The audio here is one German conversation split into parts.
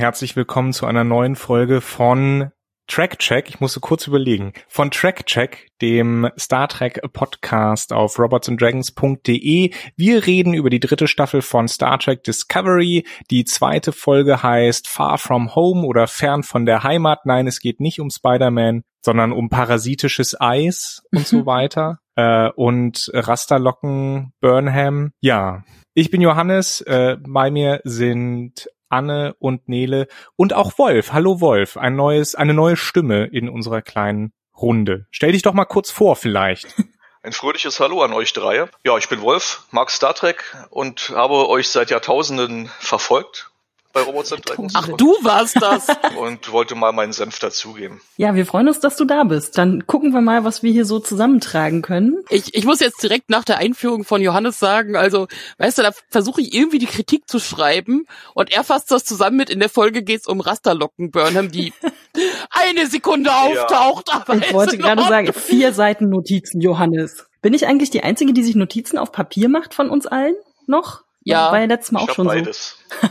Herzlich willkommen zu einer neuen Folge von Track Check. Ich musste kurz überlegen. Von Track Check, dem Star Trek Podcast auf robotsanddragons.de. Wir reden über die dritte Staffel von Star Trek Discovery. Die zweite Folge heißt Far From Home oder Fern von der Heimat. Nein, es geht nicht um Spider-Man, sondern um parasitisches Eis und so weiter. Äh, und Rasterlocken Burnham. Ja, ich bin Johannes. Äh, bei mir sind Anne und Nele und auch Wolf. Hallo Wolf, ein neues, eine neue Stimme in unserer kleinen Runde. Stell dich doch mal kurz vor vielleicht. Ein fröhliches Hallo an euch drei. Ja, ich bin Wolf, mag Star Trek und habe euch seit Jahrtausenden verfolgt bei Dragons. Ach, du warst das. Und wollte mal meinen Senf dazugeben. Ja, wir freuen uns, dass du da bist. Dann gucken wir mal, was wir hier so zusammentragen können. Ich, ich muss jetzt direkt nach der Einführung von Johannes sagen, also, weißt du, da versuche ich irgendwie die Kritik zu schreiben und er fasst das zusammen mit, in der Folge geht's um Rasterlocken Burnham, die eine Sekunde auftaucht. Ja. Aber ich wollte gerade sagen, vier Seiten Notizen, Johannes. Bin ich eigentlich die Einzige, die sich Notizen auf Papier macht von uns allen? Noch? Ja. War ja letztes Mal ich auch schon beides. so.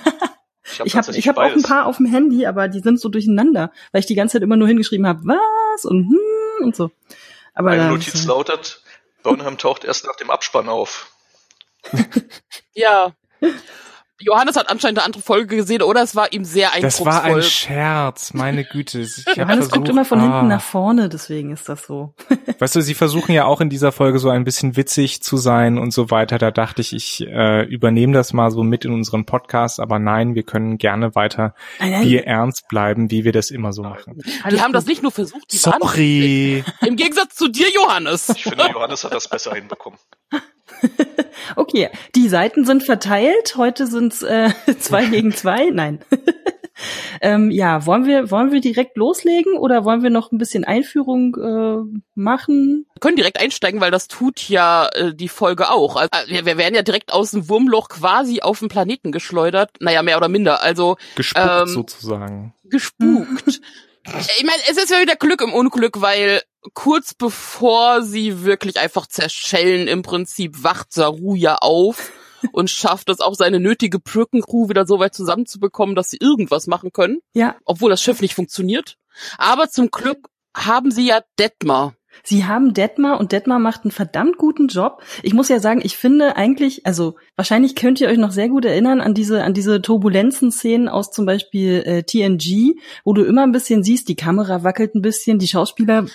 Ich habe ich hab, ich hab auch ein paar auf dem Handy, aber die sind so durcheinander, weil ich die ganze Zeit immer nur hingeschrieben habe, was und hm und so. Aber Meine Notiz lautet, Burnham taucht erst nach dem Abspann auf. ja. Johannes hat anscheinend eine andere Folge gesehen, oder? Es war ihm sehr eindrucksvoll. Das war ein Scherz, meine Güte. Ich Johannes versucht, guckt immer von ah. hinten nach vorne, deswegen ist das so. weißt du, sie versuchen ja auch in dieser Folge so ein bisschen witzig zu sein und so weiter. Da dachte ich, ich äh, übernehme das mal so mit in unseren Podcast, aber nein, wir können gerne weiter nein, nein. ernst bleiben, wie wir das immer so machen. Die haben das nicht nur versucht, die Sorry. Im Gegensatz zu dir, Johannes. Ich finde, Johannes hat das besser hinbekommen. okay, die Seiten sind verteilt. Heute sind's äh, zwei gegen zwei. Nein. ähm, ja, wollen wir wollen wir direkt loslegen oder wollen wir noch ein bisschen Einführung äh, machen? Wir können direkt einsteigen, weil das tut ja äh, die Folge auch. Also, wir, wir werden ja direkt aus dem Wurmloch quasi auf den Planeten geschleudert. Naja, mehr oder minder. Also gespuckt ähm, sozusagen. Gespukt. Ich meine, es ist ja wieder Glück im Unglück, weil kurz bevor sie wirklich einfach zerschellen, im Prinzip wacht Saru ja auf und schafft es auch seine nötige Brückencrew wieder so weit zusammenzubekommen, dass sie irgendwas machen können. Ja. Obwohl das Schiff nicht funktioniert. Aber zum Glück haben sie ja Detmar. Sie haben Detmar und Detmar macht einen verdammt guten Job. Ich muss ja sagen, ich finde eigentlich, also wahrscheinlich könnt ihr euch noch sehr gut erinnern an diese an diese Turbulenzen-Szenen aus zum Beispiel äh, TNG, wo du immer ein bisschen siehst, die Kamera wackelt ein bisschen, die Schauspieler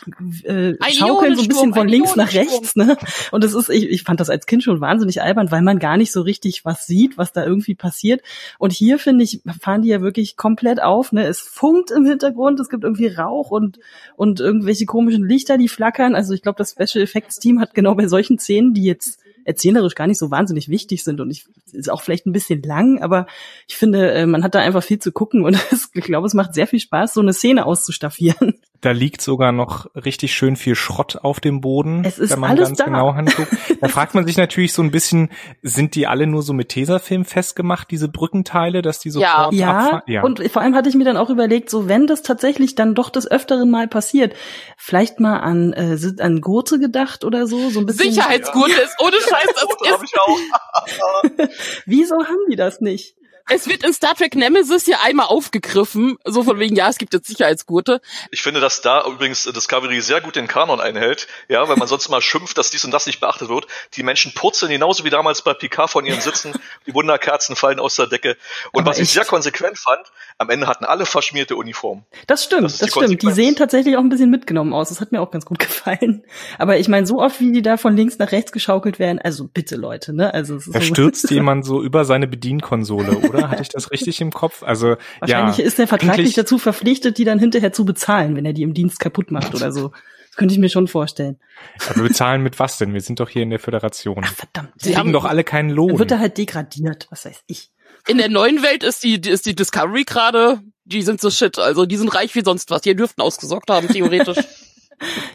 äh, schaukeln so ein bisschen von links nach rechts, ne? Und das ist, ich, ich fand das als Kind schon wahnsinnig albern, weil man gar nicht so richtig was sieht, was da irgendwie passiert. Und hier finde ich, fahren die ja wirklich komplett auf, ne? Es funkt im Hintergrund, es gibt irgendwie Rauch und und irgendwelche komischen Lichter, die flackern flackern. Also ich glaube, das Special Effects Team hat genau bei solchen Szenen, die jetzt erzählerisch gar nicht so wahnsinnig wichtig sind und ich ist auch vielleicht ein bisschen lang, aber ich finde, äh, man hat da einfach viel zu gucken und es, ich glaube, es macht sehr viel Spaß, so eine Szene auszustaffieren. Da liegt sogar noch richtig schön viel Schrott auf dem Boden, es ist wenn man alles ganz da. genau anguckt. Da fragt man sich natürlich so ein bisschen, sind die alle nur so mit Tesafilm festgemacht, diese Brückenteile, dass die sofort ja, abfahren? Ja, und vor allem hatte ich mir dann auch überlegt, so wenn das tatsächlich dann doch des Öfteren mal passiert, vielleicht mal an, äh, an Gurte gedacht oder so, so ein bisschen. Sicherheitsgurte ja. ist ohne Scheiß, das ist. Wieso haben die das nicht? Es wird in Star Trek Nemesis ja einmal aufgegriffen, so von wegen, ja, es gibt jetzt Sicherheitsgurte. Ich finde, dass da übrigens Discovery sehr gut den Kanon einhält, ja, weil man sonst mal schimpft, dass dies und das nicht beachtet wird. Die Menschen purzeln genauso wie damals bei Picard von ihren Sitzen, die Wunderkerzen fallen aus der Decke. Und Aber was echt? ich sehr konsequent fand, am Ende hatten alle verschmierte Uniformen. Das stimmt, das, das die stimmt. Die sehen tatsächlich auch ein bisschen mitgenommen aus. Das hat mir auch ganz gut gefallen. Aber ich meine, so oft wie die da von links nach rechts geschaukelt werden, also bitte Leute, ne? Also da so stürzt jemand so über seine Bedienkonsole, oder? Hatte ich das richtig im Kopf? Also wahrscheinlich ja, ist der vertraglich dazu verpflichtet, die dann hinterher zu bezahlen, wenn er die im Dienst kaputt macht oder so. Das könnte ich mir schon vorstellen. Aber wir bezahlen mit was denn? Wir sind doch hier in der Föderation. Ach, verdammt. Sie haben doch alle keinen Lohn. Dann wird er halt degradiert, was weiß ich. In der neuen Welt ist die, ist die Discovery gerade, die sind so shit. Also die sind reich wie sonst was. Die dürften ausgesorgt haben, theoretisch.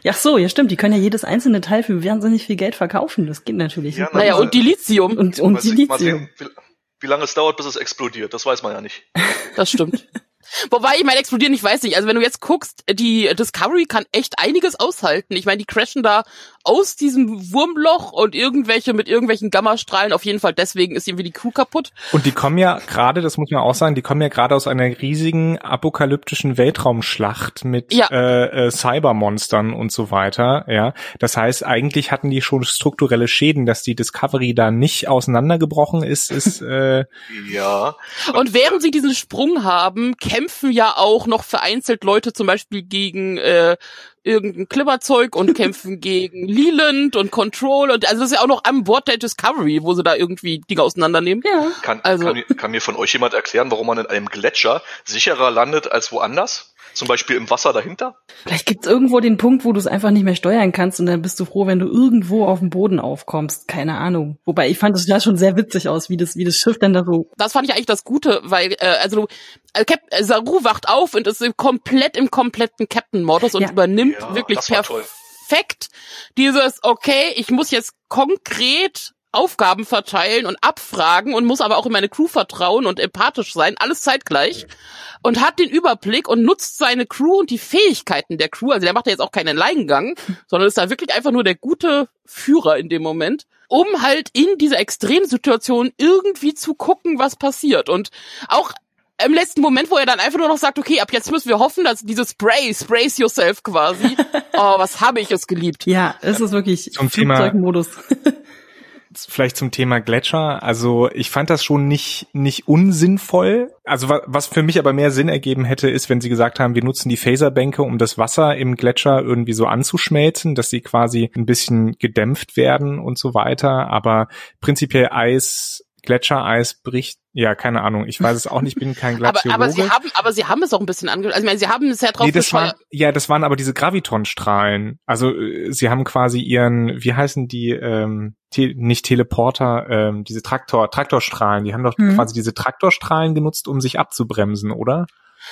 Ja, so, ja stimmt. Die können ja jedes einzelne Teil für wahnsinnig viel Geld verkaufen. Das geht natürlich. Ja, naja, und die Lithium. Und, und die Lithium. Wie, lange es dauert, bis es explodiert, das weiß man ja nicht. Das stimmt. Wobei, ich meine, explodieren, ich weiß nicht. Also wenn du jetzt guckst, die Discovery kann echt einiges aushalten. Ich meine, die crashen da aus diesem Wurmloch und irgendwelche mit irgendwelchen Gammastrahlen. Auf jeden Fall deswegen ist irgendwie die Crew kaputt. Und die kommen ja gerade, das muss man auch sagen, die kommen ja gerade aus einer riesigen apokalyptischen Weltraumschlacht mit Ja. äh, äh, Cybermonstern und so weiter. Ja, das heißt, eigentlich hatten die schon strukturelle Schäden, dass die Discovery da nicht auseinandergebrochen ist, ist äh, Ja. Und während sie diesen Sprung haben, kämpfen ja auch noch vereinzelt Leute zum Beispiel gegen äh, irgendein Klimmerzeug und kämpfen gegen Leland und Control und also das ist ja auch noch an Bord der Discovery, wo sie da irgendwie Dinge auseinandernehmen. Ja. Kann, Also- kann, mir- kann mir von euch jemand erklären, warum man in einem Gletscher sicherer landet als woanders? Zum Beispiel im Wasser dahinter? Vielleicht gibt's irgendwo den Punkt, wo du es einfach nicht mehr steuern kannst und dann bist du froh, wenn du irgendwo auf dem Boden aufkommst. Keine Ahnung. Wobei ich fand es ja schon sehr witzig aus, wie das, wie das Schiff dann da so. Das fand ich eigentlich das Gute, weil äh, also du, äh, Cap äh, Saru wacht auf und ist im komplett im kompletten Captain-Modus und Ja. übernimmt Ja, wirklich perfekt dieses, okay, ich muss jetzt konkret Aufgaben verteilen und abfragen und muss aber auch in meine Crew vertrauen und empathisch sein, alles zeitgleich. Und hat den Überblick und nutzt seine Crew und die Fähigkeiten der Crew. Also der macht ja jetzt auch keinen Leingang, sondern ist da wirklich einfach nur der gute Führer in dem Moment, um halt in dieser Extremsituation irgendwie zu gucken, was passiert. Und auch im letzten Moment, wo er dann einfach nur noch sagt, okay, ab jetzt müssen wir hoffen, dass dieses Spray, Sprays yourself quasi, oh, was habe ich es geliebt. Ja, es ist wirklich Zum Thema- Flugzeugmodus. vielleicht zum Thema Gletscher. Also ich fand das schon nicht nicht unsinnvoll. Also wa was für mich aber mehr Sinn ergeben hätte, ist, wenn sie gesagt haben, wir nutzen die Phaserbänke, um das Wasser im Gletscher irgendwie so anzuschmelzen, dass sie quasi ein bisschen gedämpft werden und so weiter. Aber prinzipiell Eis, Gletschereis bricht. Ja, keine Ahnung. Ich weiß es auch nicht. Bin kein Aber, Glaziologe. aber sie haben, aber sie haben es auch ein bisschen ange, also ich meine, sie haben es ja drauf Nee, das waren, ja, das waren aber diese Gravitonstrahlen. Also äh, sie haben quasi ihren, wie heißen die, ähm, te nicht Teleporter, ähm, diese Traktor, Traktorstrahlen. Die haben doch Mhm. quasi diese Traktorstrahlen genutzt, um sich abzubremsen, oder?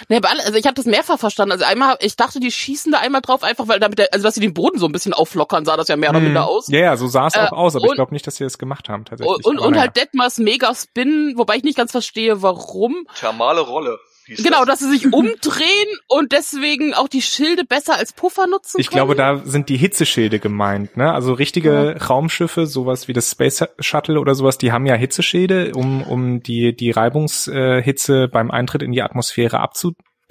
Nee, aber alle- also ich habe das mehrfach verstanden. Also einmal, ich dachte, die schießen da einmal drauf, einfach weil damit, der, also dass sie den Boden so ein bisschen auflockern, sah das ja mehr oder minder aus. Hm. Ja, ja, so sah es Äh, auch aus, aber ich und- glaube nicht, dass sie das gemacht haben tatsächlich. Und, und, und naja. halt Detmers Mega Spin, wobei ich nicht ganz verstehe, warum. Thermale Rolle. Genau, das. dass sie sich umdrehen und deswegen auch die Schilde besser als Puffer nutzen Ich können. glaube, da sind die Hitzeschilde gemeint, ne? Also richtige Raumschiffe, sowas wie das Space Shuttle oder sowas, die haben ja Hitzeschilde, um, um die, die Reibungshitze Hitze beim Eintritt in die Atmosphäre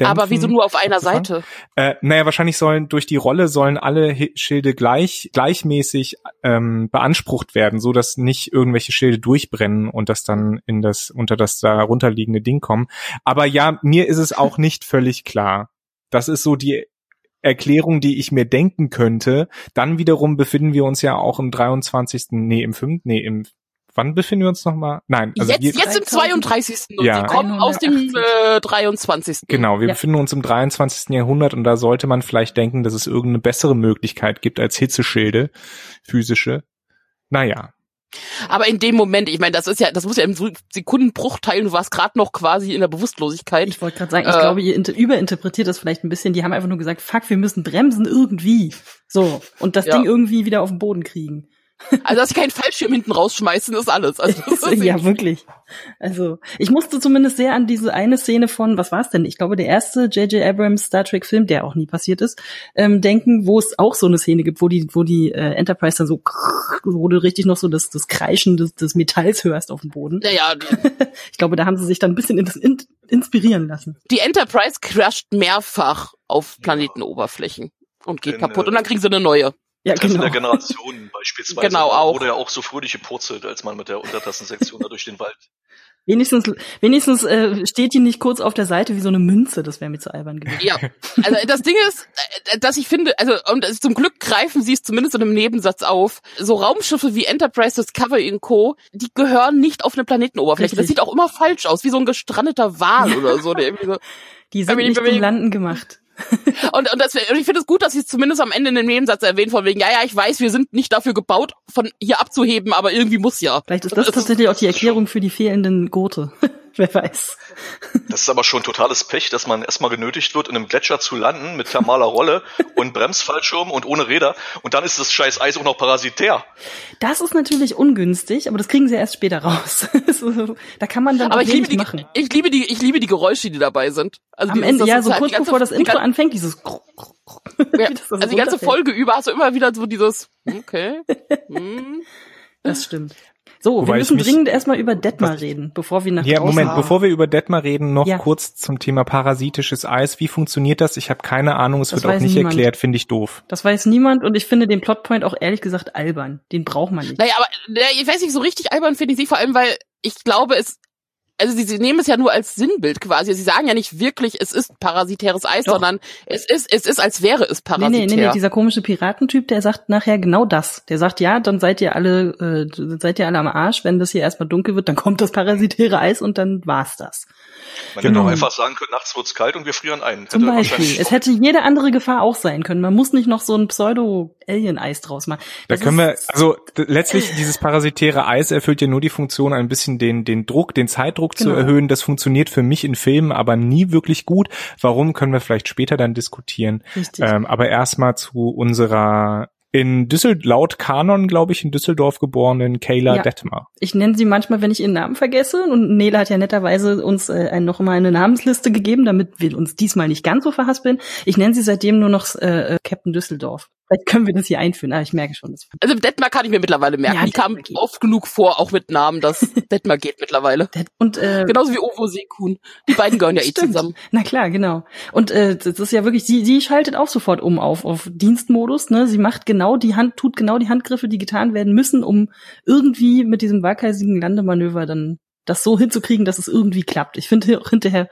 abzudämpfen. Aber wieso nur auf einer? Seite? Äh, naja, wahrscheinlich sollen durch die Rolle sollen alle Hi- Schilde gleich gleichmäßig ähm, beansprucht werden, so dass nicht irgendwelche Schilde durchbrennen und das dann in das unter das darunter liegende Ding kommen. Aber ja, mir ist es auch nicht völlig klar. Das ist so die Erklärung, die ich mir denken könnte. Dann wiederum befinden wir uns ja auch im 23. Nee, im 5. Nee, im wann befinden wir uns nochmal? Nein, also jetzt, wir, jetzt im 32. Und Ja. sie kommen aus dem 180. äh, 23. Genau, wir Ja. befinden uns im 23. Jahrhundert und da sollte man vielleicht denken, dass es irgendeine bessere Möglichkeit gibt als Hitzeschilde, physische. Naja, Aber in dem Moment, ich meine, das ist ja, das muss ja im Sekundenbruchteil, du warst gerade noch quasi in der Bewusstlosigkeit. Ich wollte gerade sagen, ich Äh. glaube, ihr inter überinterpretiert das vielleicht ein bisschen. Die haben einfach nur gesagt, fuck, wir müssen bremsen irgendwie. So. Und das Ja. Ding irgendwie wieder auf den Boden kriegen. Also, dass sie keinen Fallschirm hinten rausschmeißen, ist alles. Also, das ist ja, wirklich. Also, ich musste zumindest sehr an diese eine Szene von, was war es denn? Ich glaube, der erste J.J. Abrams Star Trek Film, der auch nie passiert ist, ähm, denken, wo es auch so eine Szene gibt, wo die, wo die äh, Enterprise dann so, wo du richtig noch so das, das Kreischen des, des Metalls hörst auf dem Boden. Naja, Ich glaube, da haben sie sich dann ein bisschen in, in, inspirieren lassen. die Enterprise crasht mehrfach auf Planetenoberflächen und geht In, kaputt. äh, Und dann kriegen sie eine neue. Ja, Treffen genau. der Generationen beispielsweise. Genau, auch. Wurde ja auch so fröhlich gepurzelt, als man mit der Untertassensektion da durch den Wald. Wenigstens, wenigstens äh, steht die nicht kurz auf der Seite wie so eine Münze. Das wäre mir zu albern gewesen. Ja, also das Ding ist, äh, dass ich finde, also und zum Glück greifen sie es zumindest in einem Nebensatz auf. So Raumschiffe wie Enterprise, Discovery und Co., die gehören nicht auf eine Planetenoberfläche. Das Richtig. sieht auch immer falsch aus, wie so ein gestrandeter Wal oder so. Der irgendwie so Die sind nicht zum Landen gemacht. und, und, das, und ich finde es gut, dass sie es zumindest am Ende in dem Nebensatz erwähnt, von wegen, ja, ja, ich weiß, wir sind nicht dafür gebaut, von hier abzuheben, aber irgendwie muss ja. Vielleicht ist das tatsächlich auch die Erklärung für die fehlenden Gurte. Wer weiß. Das ist aber schon totales Pech, dass man erstmal genötigt wird, in einem Gletscher zu landen mit thermaler Rolle und Bremsfallschirm und ohne Räder. Und dann ist das scheiß Eis auch noch parasitär. Das ist natürlich ungünstig, aber das kriegen sie erst später raus. da kann man dann aber auch ich liebe, die, machen. ich liebe die, ich liebe die Geräusche, die dabei sind. Also Am Ende, ja, so halt kurz ganze- bevor das Intro anfängt, dieses Ja, also die ganze. Folge über hast du immer wieder so dieses, okay, hm. Das stimmt. So, Wobei wir müssen dringend erstmal über Detmar reden, bevor wir nach Ja, draußen Moment, fahren. bevor wir über Detmar reden, noch Ja. kurz zum Thema parasitisches Eis. Wie funktioniert das? Ich habe keine Ahnung, es Das wird auch nicht niemand. erklärt, finde ich doof. Das weiß niemand und ich finde den Plotpoint auch ehrlich gesagt albern. Den braucht man nicht. Naja, aber ich weiß nicht, so richtig albern finde ich sie, vor allem, weil ich glaube, es, also sie, sie nehmen es ja nur als Sinnbild quasi. Sie sagen ja nicht wirklich, es ist parasitäres Eis, Doch. sondern es ist, es ist, als wäre es Nee, parasitär. nee, nee, nee, dieser komische Piratentyp, der sagt nachher genau das. Der sagt, ja, dann seid ihr alle, äh, seid ihr alle am Arsch, wenn das hier erstmal dunkel wird, dann kommt das parasitäre Eis und dann war's das. Man Genau. hätte auch einfach sagen können, nachts wird's kalt und wir frieren ein. Zum Hätte Beispiel. Es hätte jede andere Gefahr auch sein können. Man muss nicht noch so ein Pseudo-Alien-Eis draus machen. Da Das können wir, also letztlich dieses parasitäre Eis erfüllt ja nur die Funktion, ein bisschen den, den Druck, den Zeitdruck zu Genau. erhöhen. Das funktioniert für mich in Filmen aber nie wirklich gut. Warum können wir vielleicht später dann diskutieren? Ähm, aber erstmal zu unserer in Düsseldorf, laut Kanon, glaube ich, in Düsseldorf geborenen Kayla Ja. Detmar. Ich nenne sie manchmal, wenn ich ihren Namen vergesse. Und Nele hat ja netterweise uns äh, ein, noch mal eine Namensliste gegeben, damit wir uns diesmal nicht ganz so verhaspeln. Ich nenne sie seitdem nur noch äh, äh, Captain Düsseldorf. Vielleicht können wir das hier einführen. Ah, ich merke schon. Das Also Detmar kann ich mir mittlerweile merken. Ja, die kam geht. oft genug vor, auch mit Namen, dass Detmar geht mittlerweile. und äh, Genauso wie Ovo Sekun. Die beiden gehören ja eh zusammen. Na klar, genau. Und äh, das ist ja wirklich, sie, sie schaltet auch sofort um auf, auf Dienstmodus. Ne? Sie macht genau die Hand, tut genau die Handgriffe, die getan werden müssen, um irgendwie mit diesem waghalsigen Landemanöver dann das so hinzukriegen, dass es irgendwie klappt. Ich finde auch hinterher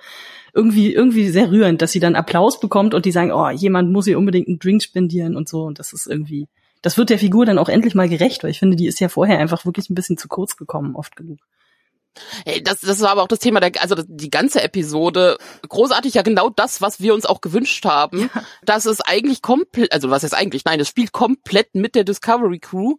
irgendwie irgendwie sehr rührend, dass sie dann Applaus bekommt und die sagen, oh, jemand muss ihr unbedingt einen Drink spendieren und so. Und das ist irgendwie, das wird der Figur dann auch endlich mal gerecht, weil ich finde, die ist ja vorher einfach wirklich ein bisschen zu kurz gekommen, oft genug. Ey, das, das war aber auch das Thema der, also die ganze Episode. Großartig ja genau das, was wir uns auch gewünscht haben. Dass es eigentlich komplett, also was heißt eigentlich? Nein, es spielt komplett mit der Discovery Crew.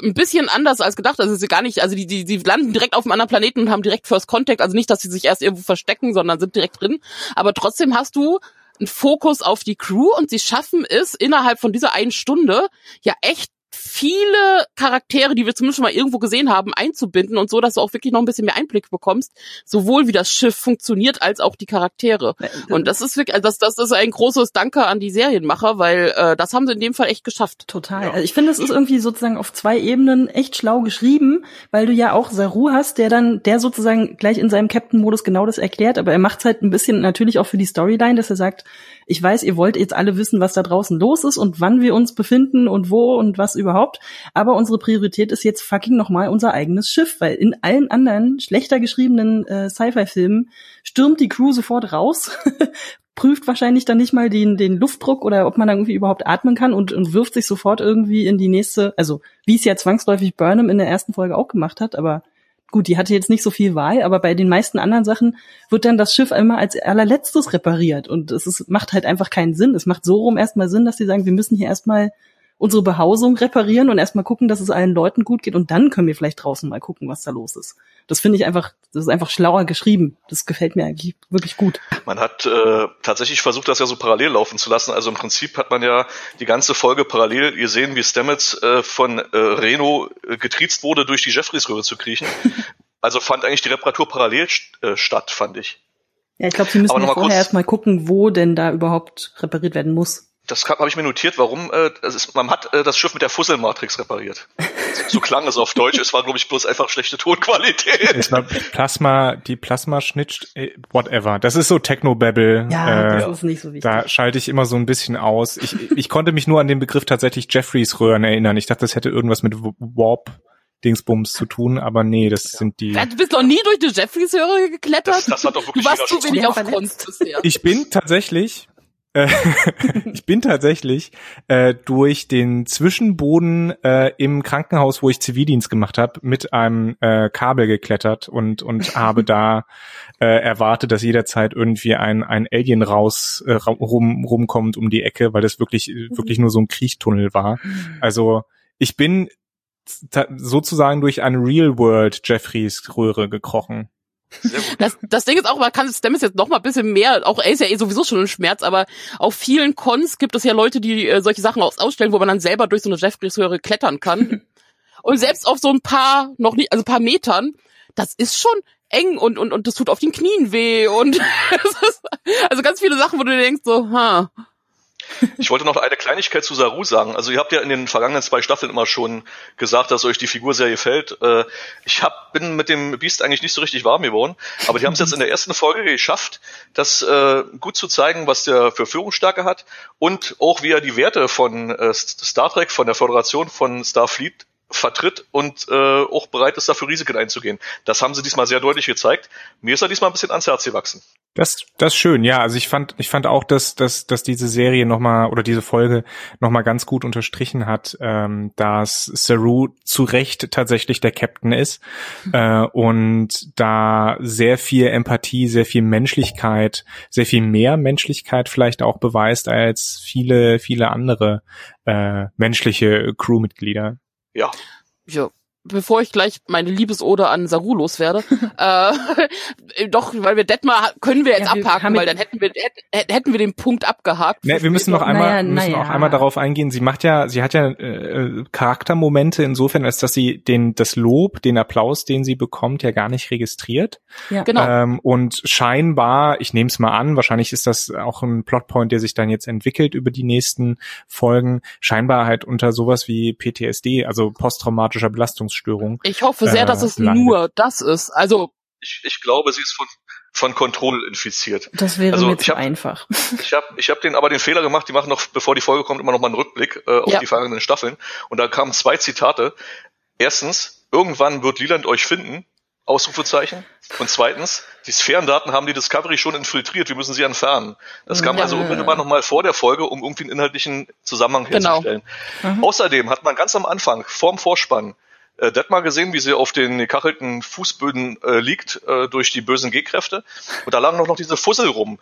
Ein bisschen anders als gedacht. Also sie gar nicht, also die, die, die landen direkt auf einem anderen Planeten und haben direkt First Contact. Also nicht, dass sie sich erst irgendwo verstecken, sondern sind direkt drin. Aber trotzdem hast du einen Fokus auf die Crew und sie schaffen es innerhalb von dieser einen Stunde ja echt viele Charaktere, die wir zumindest schon mal irgendwo gesehen haben, einzubinden und so, dass du auch wirklich noch ein bisschen mehr Einblick bekommst, sowohl wie das Schiff funktioniert, als auch die Charaktere. Und das ist wirklich, also das, das ist ein großes Danke an die Serienmacher, weil äh, das haben sie in dem Fall echt geschafft. Total. Also ich finde, es ist irgendwie sozusagen auf zwei Ebenen echt schlau geschrieben, weil du ja auch Saru hast, der dann, der sozusagen gleich in seinem Captain-Modus genau das erklärt, aber er macht es halt ein bisschen natürlich auch für die Storyline, dass er sagt, ich weiß, ihr wollt jetzt alle wissen, was da draußen los ist und wann wir uns befinden und wo und was überhaupt, aber unsere Priorität ist jetzt fucking nochmal unser eigenes Schiff, weil in allen anderen schlechter geschriebenen äh, Sci-Fi-Filmen stürmt die Crew sofort raus, prüft wahrscheinlich dann nicht mal den, den Luftdruck oder ob man dann irgendwie überhaupt atmen kann und, und wirft sich sofort irgendwie in die nächste, also wie es ja zwangsläufig Burnham in der ersten Folge auch gemacht hat, aber gut, die hatte jetzt nicht so viel Wahl, aber bei den meisten anderen Sachen wird dann das Schiff immer als allerletztes repariert und es ist, macht halt einfach keinen Sinn. Es macht so rum erstmal Sinn, dass die sagen, wir müssen hier erstmal unsere Behausung reparieren und erstmal gucken, dass es allen Leuten gut geht und dann können wir vielleicht draußen mal gucken, was da los ist. Das finde ich einfach, das ist einfach schlauer geschrieben. Das gefällt mir eigentlich wirklich gut. Man hat äh, tatsächlich versucht, das ja so parallel laufen zu lassen. Also im Prinzip hat man ja die ganze Folge parallel gesehen, wie Stamets äh, von äh, Reno äh, getriezt wurde, durch die Jeffreys-Röhre zu kriechen. Also fand eigentlich die Reparatur parallel st äh, statt, fand ich. Ja, ich glaube, sie müssen ja vorher erstmal gucken, wo denn da überhaupt repariert werden muss. Das habe ich mir notiert, warum. Äh, das ist, man hat äh, das Schiff mit der Fusselmatrix repariert. So klang es auf Deutsch. Es war, glaube ich, bloß einfach schlechte Tonqualität. Es war Plasma, die Plasma-Schnitt, äh, whatever. Das ist so Technobabble. Ja, äh, das ist nicht so wichtig. Da schalte ich immer so ein bisschen aus. Ich, ich konnte mich nur an den Begriff tatsächlich Jeffreys Röhren erinnern. Ich dachte, das hätte irgendwas mit Warp Dingsbums zu tun, aber nee, das sind die. Du bist noch nie durch die Jeffreys-Höre geklettert? Das, das hat doch wirklich du warst zu wenig auf. Kunst bisher. Ich bin tatsächlich, ich bin tatsächlich äh, durch den Zwischenboden äh, im Krankenhaus, wo ich Zivildienst gemacht habe, mit einem äh, Kabel geklettert und und habe da äh, erwartet, dass jederzeit irgendwie ein ein Alien raus äh, rum rumkommt um die Ecke, weil das wirklich wirklich nur so ein Kriechtunnel war. Also ich bin sozusagen durch eine Real World Jeffreys Röhre gekrochen. Das, das Ding ist auch, man kann Stem ist jetzt noch mal ein bisschen mehr, auch er ist ja eh sowieso schon ein Schmerz, aber auf vielen Cons gibt es ja Leute, die äh, solche Sachen aus, ausstellen, wo man dann selber durch so eine Jeffreys-Röhre klettern kann. und selbst auf so ein paar, noch nicht, also ein paar Metern, das ist schon eng und, und, und das tut auf den Knien weh und ist, also ganz viele Sachen, wo du denkst so, ha, ich wollte noch eine Kleinigkeit zu Saru sagen. Also ihr habt ja in den vergangenen zwei Staffeln immer schon gesagt, dass euch die Figur sehr gefällt. Äh, ich hab, bin mit dem Beast eigentlich nicht so richtig warm geworden, aber die haben es jetzt in der ersten Folge geschafft, das äh, gut zu zeigen, was der für Führungsstärke hat und auch wie er die Werte von äh, Star Trek, von der Föderation, von Starfleet vertritt und äh, auch bereit ist, dafür Risiken einzugehen. Das haben sie diesmal sehr deutlich gezeigt. Mir ist er diesmal ein bisschen ans Herz gewachsen. Das, das ist schön, ja. Also ich fand, ich fand auch, dass, dass, dass diese Serie nochmal oder diese Folge nochmal ganz gut unterstrichen hat, ähm, dass Saru zu Recht tatsächlich der Captain ist äh, und da sehr viel Empathie, sehr viel Menschlichkeit, sehr viel mehr Menschlichkeit vielleicht auch beweist als viele, viele andere äh, menschliche Crewmitglieder. Ja. Ja, bevor ich gleich meine Liebesode an Saru loswerde, äh, doch, weil wir Detmar können wir jetzt ja, wir abhaken, weil dann hätten wir hätten, hätten wir den Punkt abgehakt. Ne, wir müssen noch einmal naja, müssen naja. auch einmal darauf eingehen. Sie macht ja, sie hat ja äh, Charaktermomente insofern, als dass sie den das Lob, den Applaus, den sie bekommt, ja gar nicht registriert. Ja, genau. Ähm, und scheinbar, ich nehme es mal an, wahrscheinlich ist das auch ein Plotpoint, der sich dann jetzt entwickelt über die nächsten Folgen. Scheinbar halt unter sowas wie PTSD, also posttraumatischer Belastungs Belastungsstörung. Ich hoffe sehr, äh, dass es landet. nur das ist. Also ich, ich glaube, sie ist von von Control infiziert. Das wäre also, mir zu hab, einfach. Ich habe ich hab den aber den Fehler gemacht, die machen noch, bevor die Folge kommt, immer noch mal einen Rückblick äh, auf ja. die vergangenen Staffeln. Und da kamen zwei Zitate. Erstens, irgendwann wird Leland euch finden. Ausrufezeichen. Und zweitens, die Sphärendaten haben die Discovery schon infiltriert, wir müssen sie entfernen. Das kam ja. also unmittelbar nochmal vor der Folge, um irgendwie einen inhaltlichen Zusammenhang genau. herzustellen. Genau. Mhm. Außerdem hat man ganz am Anfang, vorm Vorspann, äh, Detmar gesehen, wie sie auf den gekachelten Fußböden äh, liegt äh, durch die bösen G-Kräfte. Und da lagen noch, noch diese Fussel rum.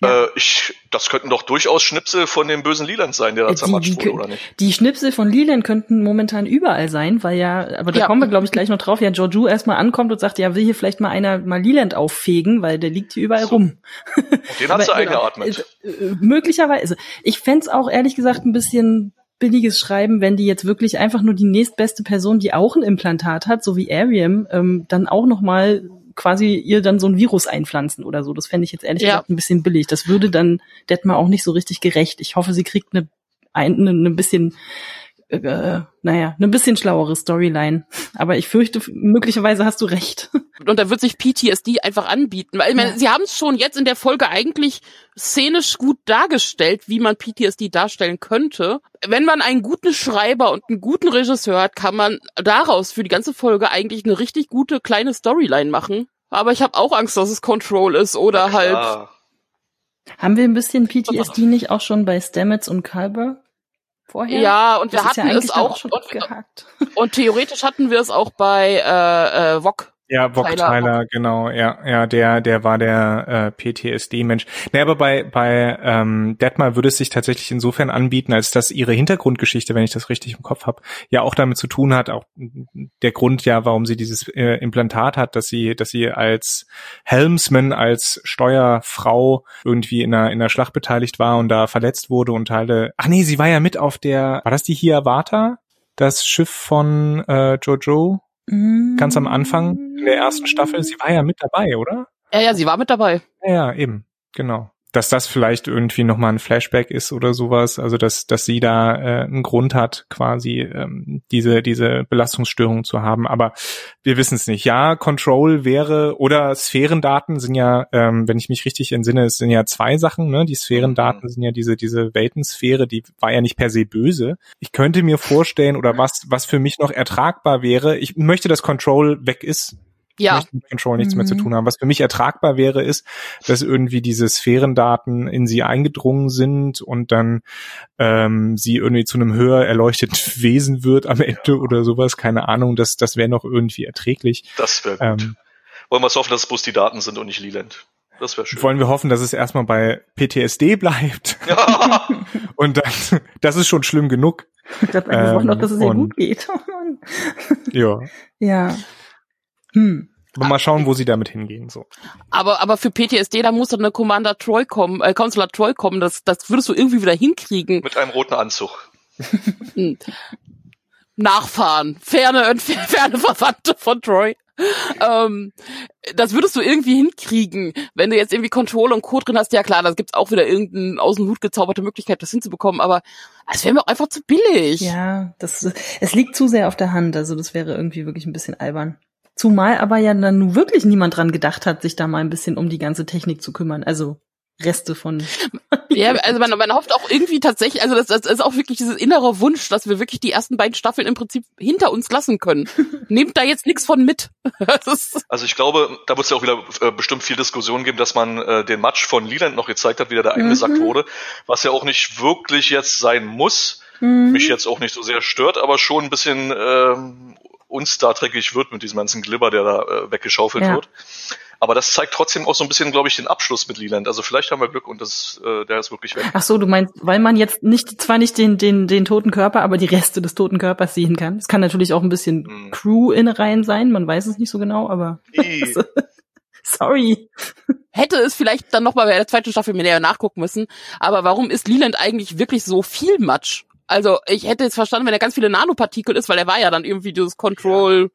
Ja. Äh, ich, das könnten doch durchaus Schnipsel von dem bösen Leland sein, der da zermatscht wurde, oder nicht? Die Schnipsel von Leland könnten momentan überall sein, weil ja, aber da ja. kommen wir, glaube ich, gleich noch drauf, ja, Giorgio erstmal ankommt und sagt, ja, will hier vielleicht mal einer mal Leland auffegen, weil der liegt hier überall so. rum. Und den hat sie eingeatmet. Äh, äh, möglicherweise. Ich fände auch ehrlich gesagt ein bisschen billiges Schreiben, wenn die jetzt wirklich einfach nur die nächstbeste Person, die auch ein Implantat hat, so wie Ariam, ähm, dann auch noch mal quasi ihr dann so ein Virus einpflanzen oder so. Das fände ich jetzt ehrlich ja. gesagt ein bisschen billig. Das würde dann Detmar auch nicht so richtig gerecht. Ich hoffe, sie kriegt eine, eine, eine bisschen äh, naja, eine bisschen schlauere Storyline. Aber ich fürchte, möglicherweise hast du recht. Und da wird sich PTSD einfach anbieten. Weil ich meine, ja. sie haben es schon jetzt in der Folge eigentlich szenisch gut dargestellt, wie man PTSD darstellen könnte. Wenn man einen guten Schreiber und einen guten Regisseur hat, kann man daraus für die ganze Folge eigentlich eine richtig gute kleine Storyline machen. Aber ich habe auch Angst, dass es Control ist oder halt. Haben wir ein bisschen PTSD nicht auch schon bei Stamets und Kalber? Vorher? Ja, und das wir hatten ja es auch, schon und, und, theoretisch hatten wir es auch bei äh, äh, Wok. Ja, Bock Tyler, Tyler genau, ja, ja, der, der war der äh, PTSD-Mensch. Nee, aber bei bei ähm, Detmar würde es sich tatsächlich insofern anbieten, als dass ihre Hintergrundgeschichte, wenn ich das richtig im Kopf habe, ja auch damit zu tun hat, auch der Grund ja, warum sie dieses äh, Implantat hat, dass sie, dass sie als Helmsman, als Steuerfrau irgendwie in einer in einer Schlacht beteiligt war und da verletzt wurde und Teile. Ach nee, sie war ja mit auf der, war das die Hiawatha? Das Schiff von äh, Jojo? Ganz am Anfang in der ersten Staffel. Sie war ja mit dabei, oder? Ja, ja, sie war mit dabei. Ja, ja eben. Genau dass das vielleicht irgendwie nochmal ein Flashback ist oder sowas, also dass, dass sie da äh, einen Grund hat, quasi ähm, diese, diese Belastungsstörung zu haben. Aber wir wissen es nicht. Ja, Control wäre oder Sphärendaten sind ja, ähm, wenn ich mich richtig entsinne, es sind ja zwei Sachen. Ne? Die Sphärendaten mhm. sind ja diese, diese Weltensphäre, die war ja nicht per se böse. Ich könnte mir vorstellen, oder was, was für mich noch ertragbar wäre, ich möchte, dass Control weg ist ja. möchte mit Control nichts mhm. mehr zu mhm. tun haben. Was für mich ertragbar wäre, ist, dass irgendwie diese Sphärendaten in sie eingedrungen sind und dann ähm, sie irgendwie zu einem höher erleuchteten Wesen wird am Ende ja. oder sowas. Keine Ahnung, das, das wäre noch irgendwie erträglich. Das wäre gut. Ähm, Wollen wir es hoffen, dass es bloß die Daten sind und nicht Leland. Das wäre schön. Wollen wir hoffen, dass es erstmal bei PTSD bleibt. Ja. und dann, das ist schon schlimm genug. Ich glaube, wir ähm, wollen doch, dass es ihr gut geht. ja. Ja. Hm. Aber mal schauen, wo sie damit hingehen. So. Aber, aber für PTSD, da muss doch eine Commander Troy kommen, äh, Counselor Troy kommen. Das, das würdest du irgendwie wieder hinkriegen. Mit einem roten Anzug. Nachfahren, ferne, ferne Verwandte von Troy. ähm, das würdest du irgendwie hinkriegen, wenn du jetzt irgendwie Control und Co. drin hast. Ja klar, da gibt's auch wieder irgendeine aus dem Hut gezauberte Möglichkeit, das hinzubekommen, aber es wäre mir auch einfach zu billig. Ja, das, es liegt zu sehr auf der Hand, also das wäre irgendwie wirklich ein bisschen albern. Zumal aber ja dann nun wirklich niemand dran gedacht hat, sich da mal ein bisschen um die ganze Technik zu kümmern. Also Reste von. ja, also man, man hofft auch irgendwie tatsächlich, also das, das ist auch wirklich dieses innere Wunsch, dass wir wirklich die ersten beiden Staffeln im Prinzip hinter uns lassen können. Nehmt da jetzt nichts von mit. also ich glaube, da wird es ja auch wieder äh, bestimmt viel Diskussion geben, dass man äh, den Match von Leland noch gezeigt hat, wie der da eingesackt mhm. wurde, was ja auch nicht wirklich jetzt sein muss. Mhm. Mich jetzt auch nicht so sehr stört, aber schon ein bisschen ähm, unstar wird mit diesem ganzen Glibber, der da äh, weggeschaufelt ja. wird. Aber das zeigt trotzdem auch so ein bisschen, glaube ich, den Abschluss mit Leland. Also vielleicht haben wir Glück und das, äh, der ist wirklich weg. Ach so, du meinst, weil man jetzt nicht, zwar nicht den, den, den toten Körper, aber die Reste des toten Körpers sehen kann. Es kann natürlich auch ein bisschen hm. Crew-Innereien sein, man weiß es nicht so genau, aber. Also, sorry. Hätte es vielleicht dann nochmal bei der zweiten Staffel mir näher nachgucken müssen. Aber warum ist Leland eigentlich wirklich so viel Matsch? Also ich hätte jetzt verstanden, wenn er ganz viele Nanopartikel ist, weil er war ja dann irgendwie dieses Control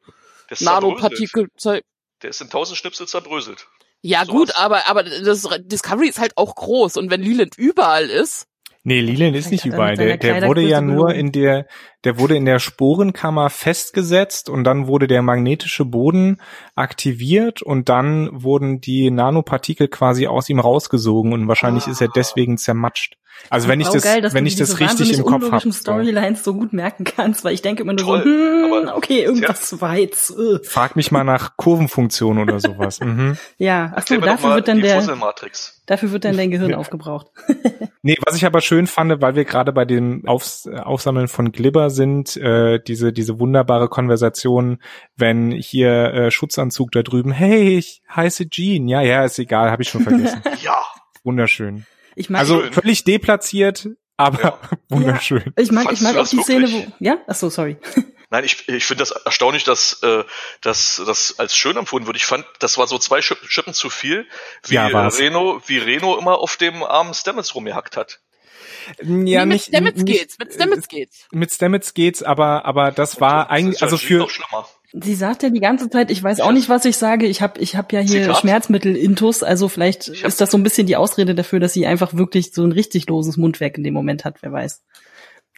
ja, Nanopartikel. Der ist in tausend Schnipsel zerbröselt. Ja so gut, was. aber aber das Discovery ist halt auch groß und wenn Leland überall ist. Nee, Leland ist nicht überall. Der, der wurde ja nur in der, der wurde in der Sporenkammer festgesetzt und dann wurde der magnetische Boden aktiviert und dann wurden die Nanopartikel quasi aus ihm rausgesogen und wahrscheinlich ah. ist er deswegen zermatscht. Also wenn ich das, geil, wenn ich das richtig im Kopf habe. Storylines so gut merken kannst, weil ich denke immer nur Toll, so, hm, okay, irgendwas ja. jetzt. Uh. Frag mich mal nach Kurvenfunktion oder sowas. Mhm. Ja, ach so, dafür wird dann der, dafür wird dann dein Gehirn aufgebraucht. nee, was ich aber schön fand, weil wir gerade bei dem Aufs Aufsammeln von Glibber sind, äh, diese diese wunderbare Konversation, wenn hier äh, Schutzanzug da drüben, hey, ich heiße Jean. Ja, ja, ist egal, habe ich schon vergessen. ja. Wunderschön. Ich mag also völlig deplatziert, aber ja. wunderschön. Ja, ich mag, ich mag auch die Szene, wo, ja? Ach so, sorry. Nein, ich, ich finde das erstaunlich, dass, äh, dass das als schön empfunden wird. Ich fand, das war so zwei Schippen zu viel, wie ja, Reno, wie Reno immer auf dem armen Stamets rumgehackt hat. Ja, nee, mit nicht, Stamets nicht, geht's, mit Stamets geht's. Mit Stamets geht's, aber aber das war eigentlich also für Sie sagt ja die ganze Zeit, ich weiß auch nicht, was ich sage. Ich habe ich hab ja hier Schmerzmittel-Intus, also vielleicht ist das so ein bisschen die Ausrede dafür, dass sie einfach wirklich so ein richtig loses Mundwerk in dem Moment hat, wer weiß.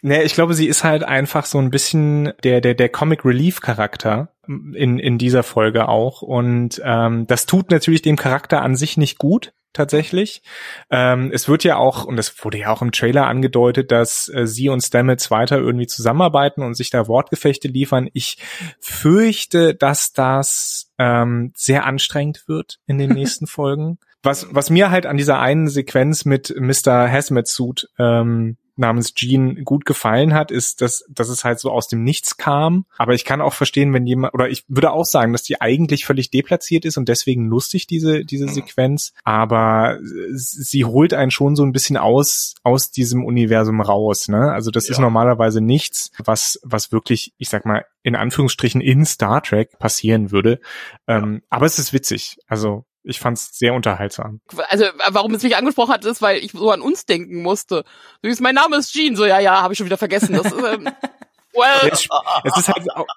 Nee, ich glaube, sie ist halt einfach so ein bisschen der der der Comic Relief Charakter in in dieser Folge auch. Und ähm, das tut natürlich dem Charakter an sich nicht gut tatsächlich. Ähm, es wird ja auch, und das wurde ja auch im Trailer angedeutet, dass äh, sie und Stamets weiter irgendwie zusammenarbeiten und sich da Wortgefechte liefern. Ich fürchte, dass das ähm, sehr anstrengend wird in den nächsten Folgen. Was, was mir halt an dieser einen Sequenz mit Mr. Hazmat Suit ähm, namens Jean gut gefallen hat, ist, dass, dass es halt so aus dem Nichts kam. Aber ich kann auch verstehen, wenn jemand, oder ich würde auch sagen, dass die eigentlich völlig deplatziert ist und deswegen lustig, diese, diese mhm. Sequenz. Aber sie holt einen schon so ein bisschen aus, aus diesem Universum raus, ne? Also das ja. ist normalerweise nichts, was, was wirklich, ich sag mal, in Anführungsstrichen in Star Trek passieren würde. Ja. Ähm, aber es ist witzig. Also ich fand's sehr unterhaltsam. Also warum es mich angesprochen hat, ist, weil ich so an uns denken musste. Du mein Name ist Jean. So, ja, ja, habe ich schon wieder vergessen. Das ist, ähm, well. Es, es ist halt auch,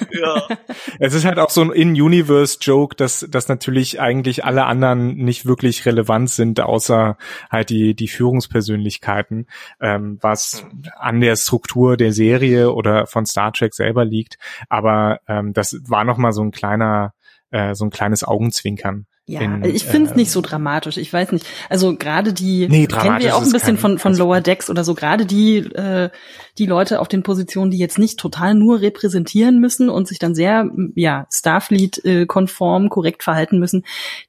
ja. Es ist halt auch so ein In-Universe-Joke, dass, dass natürlich eigentlich alle anderen nicht wirklich relevant sind, außer halt die, die Führungspersönlichkeiten, ähm, was hm. an der Struktur der Serie oder von Star Trek selber liegt. Aber ähm, das war nochmal so ein kleiner äh, so ein kleines Augenzwinkern. Ja, in, ich finde es äh, nicht so dramatisch. Ich weiß nicht. Also gerade die nee, kennen wir auch ein bisschen von von Lower Decks oder so. Gerade die äh, die Leute auf den Positionen, die jetzt nicht total nur repräsentieren müssen und sich dann sehr ja Starfleet äh, konform korrekt verhalten müssen,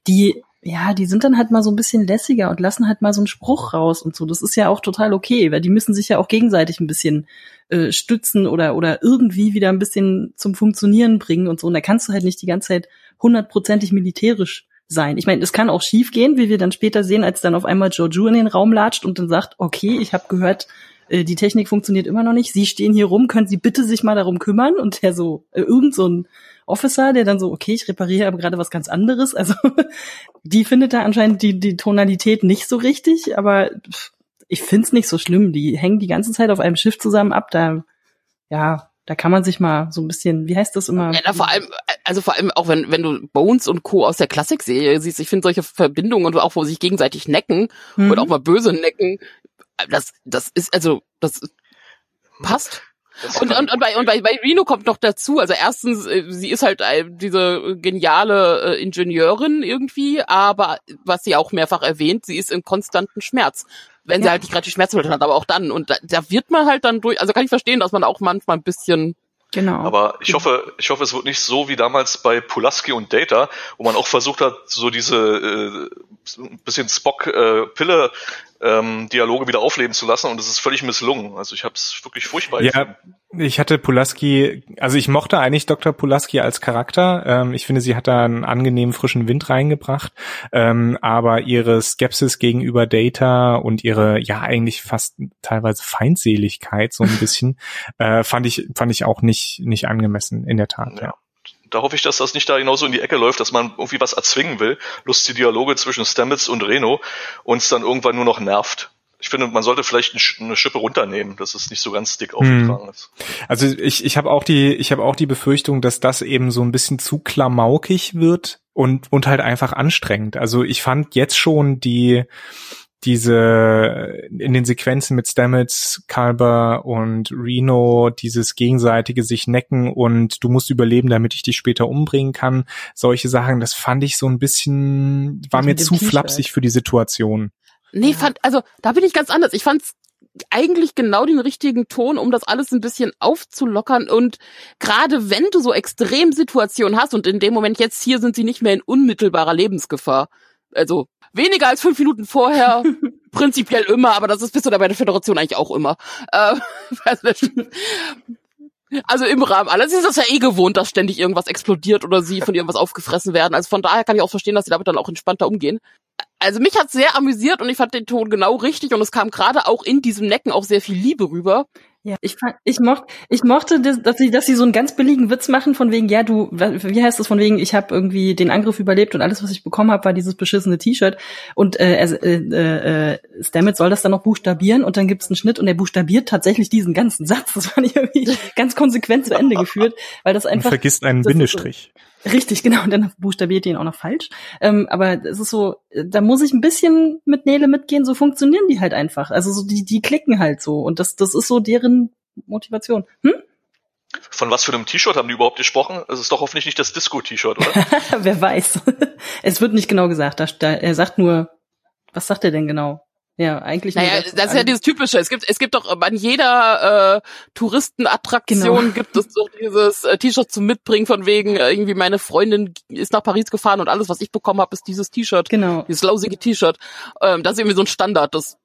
die ja, die sind dann halt mal so ein bisschen lässiger und lassen halt mal so einen Spruch raus und so. Das ist ja auch total okay, weil die müssen sich ja auch gegenseitig ein bisschen äh, stützen oder oder irgendwie wieder ein bisschen zum Funktionieren bringen und so. Und da kannst du halt nicht die ganze Zeit hundertprozentig militärisch sein. Ich meine, es kann auch schief gehen, wie wir dann später sehen, als dann auf einmal Joju in den Raum latscht und dann sagt, okay, ich habe gehört, äh, die Technik funktioniert immer noch nicht. Sie stehen hier rum, können Sie bitte sich mal darum kümmern? Und der so, äh, irgend so ein Officer, der dann so, okay, ich repariere aber gerade was ganz anderes. Also die findet da anscheinend die, die Tonalität nicht so richtig, aber ich find's nicht so schlimm. Die hängen die ganze Zeit auf einem Schiff zusammen ab. Da, ja, da kann man sich mal so ein bisschen, wie heißt das immer? Ja, vor allem, also vor allem auch wenn, wenn du Bones und Co. aus der Klassikserie siehst, ich finde solche Verbindungen und auch wo sich gegenseitig necken mhm. und auch mal böse necken, das, das ist, also, das passt. Und, und, und, bei, und bei, bei Reno kommt noch dazu, also erstens, äh, sie ist halt diese geniale äh, Ingenieurin irgendwie, aber was sie auch mehrfach erwähnt, sie ist im konstanten Schmerz. Wenn ja. sie halt nicht gerade die Schmerzmittel hat, aber auch dann. Und da, da wird man halt dann durch, also kann ich verstehen, dass man auch manchmal ein bisschen Genau. Aber ich hoffe, ich hoffe, es wird nicht so wie damals bei Pulaski und Data, wo man auch versucht hat, so diese äh, bisschen Spock-Pille ähm, Dialoge wieder aufleben zu lassen und es ist völlig misslungen. Also ich habe es wirklich furchtbar. Ja, ich hatte Pulaski, also ich mochte eigentlich Dr. Pulaski als Charakter. Ähm, ich finde, sie hat da einen angenehmen frischen Wind reingebracht, ähm, aber ihre Skepsis gegenüber Data und ihre ja eigentlich fast teilweise Feindseligkeit so ein bisschen äh, fand ich fand ich auch nicht nicht angemessen in der Tat. ja. ja da hoffe ich, dass das nicht da genauso in die Ecke läuft, dass man irgendwie was erzwingen will, lustige Dialoge zwischen Stamets und Reno uns dann irgendwann nur noch nervt. Ich finde, man sollte vielleicht eine Schippe runternehmen, dass es nicht so ganz dick aufgetragen hm. ist. Also ich, ich habe auch die, ich habe auch die Befürchtung, dass das eben so ein bisschen zu klamaukig wird und und halt einfach anstrengend. Also ich fand jetzt schon die diese in den Sequenzen mit Stamets, Kalber und Reno dieses gegenseitige sich necken und du musst überleben, damit ich dich später umbringen kann. Solche Sachen, das fand ich so ein bisschen, war mir zu flapsig für die Situation. Nee, ja. fand, also da bin ich ganz anders. Ich fand's eigentlich genau den richtigen Ton, um das alles ein bisschen aufzulockern. Und gerade wenn du so Extremsituationen hast und in dem Moment jetzt hier sind sie nicht mehr in unmittelbarer Lebensgefahr. Also weniger als fünf Minuten vorher, prinzipiell immer, aber das ist bis zu der bei der Föderation eigentlich auch immer. Äh, also im Rahmen alles ist das ja eh gewohnt, dass ständig irgendwas explodiert oder sie von irgendwas aufgefressen werden. Also von daher kann ich auch verstehen, dass sie damit dann auch entspannter umgehen. Also mich hat sehr amüsiert und ich fand den Ton genau richtig und es kam gerade auch in diesem Necken auch sehr viel Liebe rüber. Ja, ich, ich, mochte, ich mochte, das, dass sie, dass sie so einen ganz billigen Witz machen von wegen, ja, du, wie heißt das von wegen, ich habe irgendwie den Angriff überlebt und alles, was ich bekommen habe, war dieses beschissene T-Shirt. Und äh, äh, äh, Stamets soll das dann noch buchstabieren und dann gibt's einen Schnitt und er buchstabiert tatsächlich diesen ganzen Satz. Das ich irgendwie ganz konsequent zu Ende geführt, weil das einfach. Und vergisst einen Bindestrich. Richtig, genau, und dann buchstabiert ihn auch noch falsch. Ähm, aber es ist so, da muss ich ein bisschen mit Nele mitgehen, so funktionieren die halt einfach. Also so die, die klicken halt so. Und das, das ist so deren Motivation. Hm? Von was für einem T-Shirt haben die überhaupt gesprochen? Es ist doch hoffentlich nicht das Disco-T-Shirt, oder? Wer weiß. es wird nicht genau gesagt. Da, da, er sagt nur, was sagt er denn genau? Ja, eigentlich. Naja, das, das ist ja dieses typische. Es gibt, es gibt doch an jeder äh, Touristenattraktion genau. gibt es doch dieses äh, T-Shirt zum Mitbringen von wegen äh, irgendwie meine Freundin ist nach Paris gefahren und alles, was ich bekommen habe, ist dieses T-Shirt. Genau. Dieses lausige T-Shirt. Ähm, das ist irgendwie so ein Standard. Das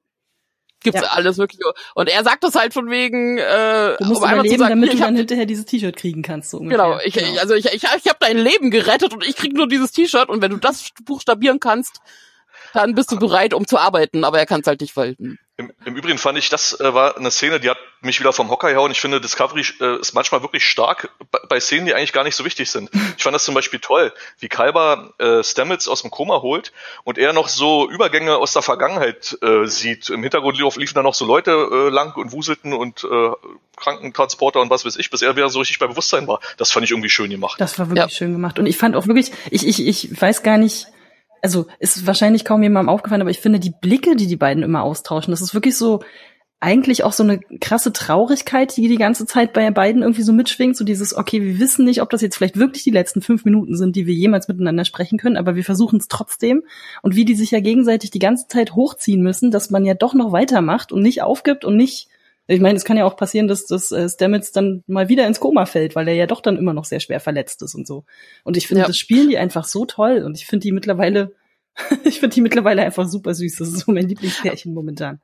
gibt's ja. alles wirklich. Und er sagt das halt von wegen. Äh, du musst um überleben, sagen, damit du dann hinterher dieses T-Shirt kriegen kannst. So ungefähr. genau. Ich, genau. also ich, ich, ich habe dein Leben gerettet und ich krieg nur dieses T-Shirt und wenn du das buchstabieren kannst dann bist du bereit, um zu arbeiten, aber er kann es halt nicht verhalten. Im, Im, Übrigen fand ich, das äh, war eine Szene, die hat mich wieder vom Hocker gehauen. Ich finde, Discovery äh, ist manchmal wirklich stark bei, bei, Szenen, die eigentlich gar nicht so wichtig sind. Ich fand das zum Beispiel toll, wie Kalber äh, Stamets aus dem Koma holt und er noch so Übergänge aus der Vergangenheit äh, sieht. Im Hintergrund liefen da noch so Leute äh, lang und wuselten und äh, Krankentransporter und was weiß ich, bis er wieder so richtig bei Bewusstsein war. Das fand ich irgendwie schön gemacht. Das war wirklich ja. schön gemacht. Und ich fand auch wirklich, ich, ich, ich weiß gar nicht, also ist wahrscheinlich kaum jemandem aufgefallen, aber ich finde die Blicke, die die beiden immer austauschen, das ist wirklich so eigentlich auch so eine krasse Traurigkeit, die die ganze Zeit bei beiden irgendwie so mitschwingt, so dieses, okay, wir wissen nicht, ob das jetzt vielleicht wirklich die letzten fünf Minuten sind, die wir jemals miteinander sprechen können, aber wir versuchen es trotzdem. Und wie die sich ja gegenseitig die ganze Zeit hochziehen müssen, dass man ja doch noch weitermacht und nicht aufgibt und nicht ich meine, es kann ja auch passieren, dass, dass äh, Stamets dann mal wieder ins Koma fällt, weil er ja doch dann immer noch sehr schwer verletzt ist und so. Und ich finde, ja. das spielen die einfach so toll und ich finde die mittlerweile, ich finde die mittlerweile einfach super süß. Das ist so mein Lieblingspärchen momentan.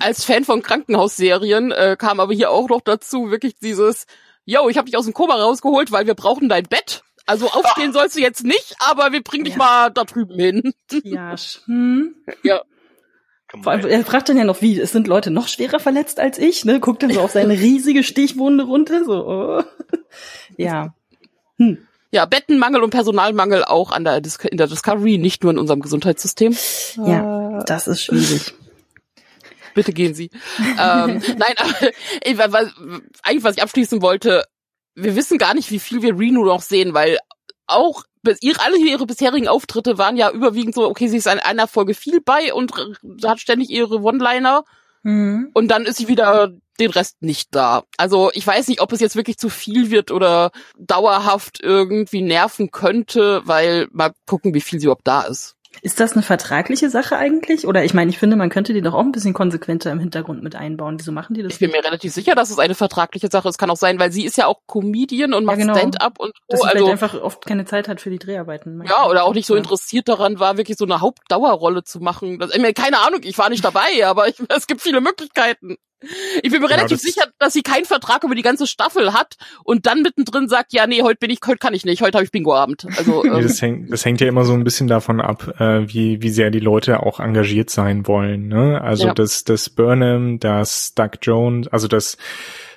Als Fan von Krankenhausserien äh, kam aber hier auch noch dazu wirklich dieses, yo, ich habe dich aus dem Koma rausgeholt, weil wir brauchen dein Bett. Also aufstehen sollst du jetzt nicht, aber wir bringen dich ja. mal da drüben hin. Ja, hm. ja. Vor allem, er fragt dann ja noch, wie, es sind Leute noch schwerer verletzt als ich, ne? Guckt dann so auf seine riesige Stichwunde runter, so, oh. Ja. Hm. Ja, Bettenmangel und Personalmangel auch an der Dis in der Discovery, nicht nur in unserem Gesundheitssystem. Ja, das ist schwierig. Bitte gehen Sie. ähm, nein, aber ich, was, eigentlich was ich abschließen wollte, wir wissen gar nicht, wie viel wir Reno noch sehen, weil auch ihre, alle ihre bisherigen Auftritte waren ja überwiegend so, okay, sie ist in einer Folge viel bei und hat ständig ihre One-Liner mhm. und dann ist sie wieder den Rest nicht da. Also ich weiß nicht, ob es jetzt wirklich zu viel wird oder dauerhaft irgendwie nerven könnte, weil mal gucken, wie viel sie überhaupt da ist. Ist das eine vertragliche Sache eigentlich? Oder ich meine, ich finde, man könnte die doch auch ein bisschen konsequenter im Hintergrund mit einbauen. Wieso machen die das? Ich bin mir relativ sicher, dass es eine vertragliche Sache ist. Kann auch sein, weil sie ist ja auch Comedian und macht ja, genau. Stand-up und so. Dass sie also, einfach oft keine Zeit hat für die Dreharbeiten. Ja, oder auch nicht so interessiert daran war, wirklich so eine Hauptdauerrolle zu machen. Das, ich meine, keine Ahnung, ich war nicht dabei, aber ich, es gibt viele Möglichkeiten. Ich bin mir genau, relativ das sicher, dass sie keinen Vertrag über die ganze Staffel hat und dann mittendrin sagt, ja, nee, heute bin ich, heute kann ich nicht, heute habe ich Bingo-Abend. Also, ähm, nee, das, hängt, das hängt ja immer so ein bisschen davon ab, äh, wie, wie sehr die Leute auch engagiert sein wollen. Ne? Also ja. das, das Burnham, das Doug Jones, also das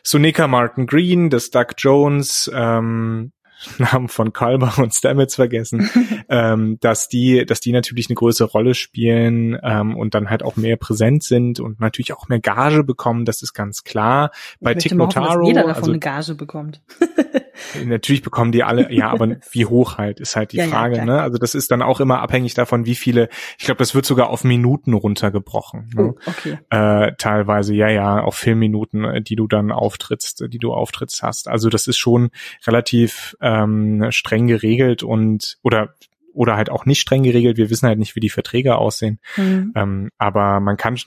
Sonika Martin Green, das Doug Jones, ähm, Namen von Kalber und Stamets vergessen, ähm, dass die, dass die natürlich eine größere Rolle spielen ähm, und dann halt auch mehr präsent sind und natürlich auch mehr Gage bekommen, das ist ganz klar. Bei Tick Notaro, dass jeder davon also, eine Gage bekommt. natürlich bekommen die alle, ja, aber wie hoch halt, ist halt die ja, Frage, ja, ne? Also das ist dann auch immer abhängig davon, wie viele, ich glaube, das wird sogar auf Minuten runtergebrochen. Ne? Oh, okay. Äh, teilweise, ja, ja, auf Filmminuten, äh, die du dann auftrittst, die du auftrittst hast. Also das ist schon relativ ähm, streng geregelt und oder oder halt auch nicht streng geregelt. Wir wissen halt nicht, wie die Verträge aussehen. Mhm. Ähm, aber man kann,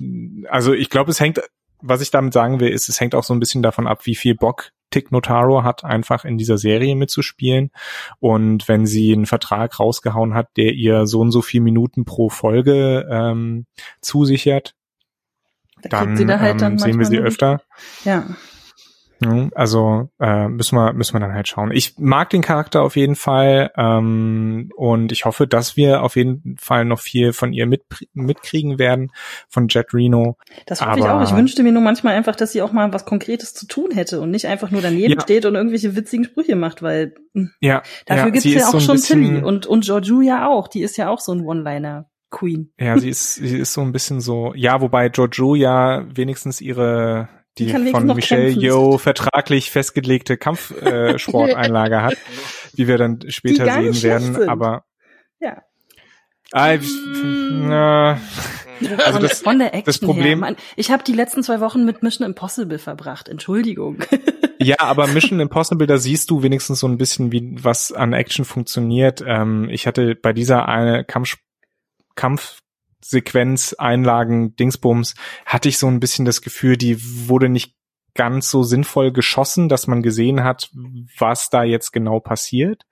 also ich glaube, es hängt, was ich damit sagen will, ist, es hängt auch so ein bisschen davon ab, wie viel Bock Tick Notaro hat, einfach in dieser Serie mitzuspielen. Und wenn sie einen Vertrag rausgehauen hat, der ihr so und so viel Minuten pro Folge ähm, zusichert, da dann, da halt ähm, dann sehen wir sie öfter. Ja. Also äh, müssen wir müssen wir dann halt schauen. Ich mag den Charakter auf jeden Fall ähm, und ich hoffe, dass wir auf jeden Fall noch viel von ihr mit, mitkriegen werden von Jet Reno. Das hoffe Aber, ich auch. Ich wünschte mir nur manchmal einfach, dass sie auch mal was Konkretes zu tun hätte und nicht einfach nur daneben ja. steht und irgendwelche witzigen Sprüche macht, weil hm, ja, dafür ja, gibt's ja auch so schon Tilly und und Georgiou ja auch. Die ist ja auch so ein One-Liner. Queen. Ja, sie ist, sie ist so ein bisschen so, ja, wobei Giorgio ja wenigstens ihre die, von Michelle Yeoh vertraglich festgelegte Kampfsporteinlage äh, hat, wie wir dann später sehen werden. Sind. Aber ja. Äh, na, also das, von der Action das Problem. Her, ich habe die letzten zwei Wochen mit Mission Impossible verbracht. Entschuldigung. Ja, aber Mission Impossible, da siehst du wenigstens so ein bisschen, wie was an Action funktioniert. Ähm, ich hatte bei dieser eine Kampf Kampf Sequenz, Einlagen, Dingsbums, hatte ich so ein bisschen das Gefühl, die wurde nicht ganz so sinnvoll geschossen, dass man gesehen hat, was da jetzt genau passiert.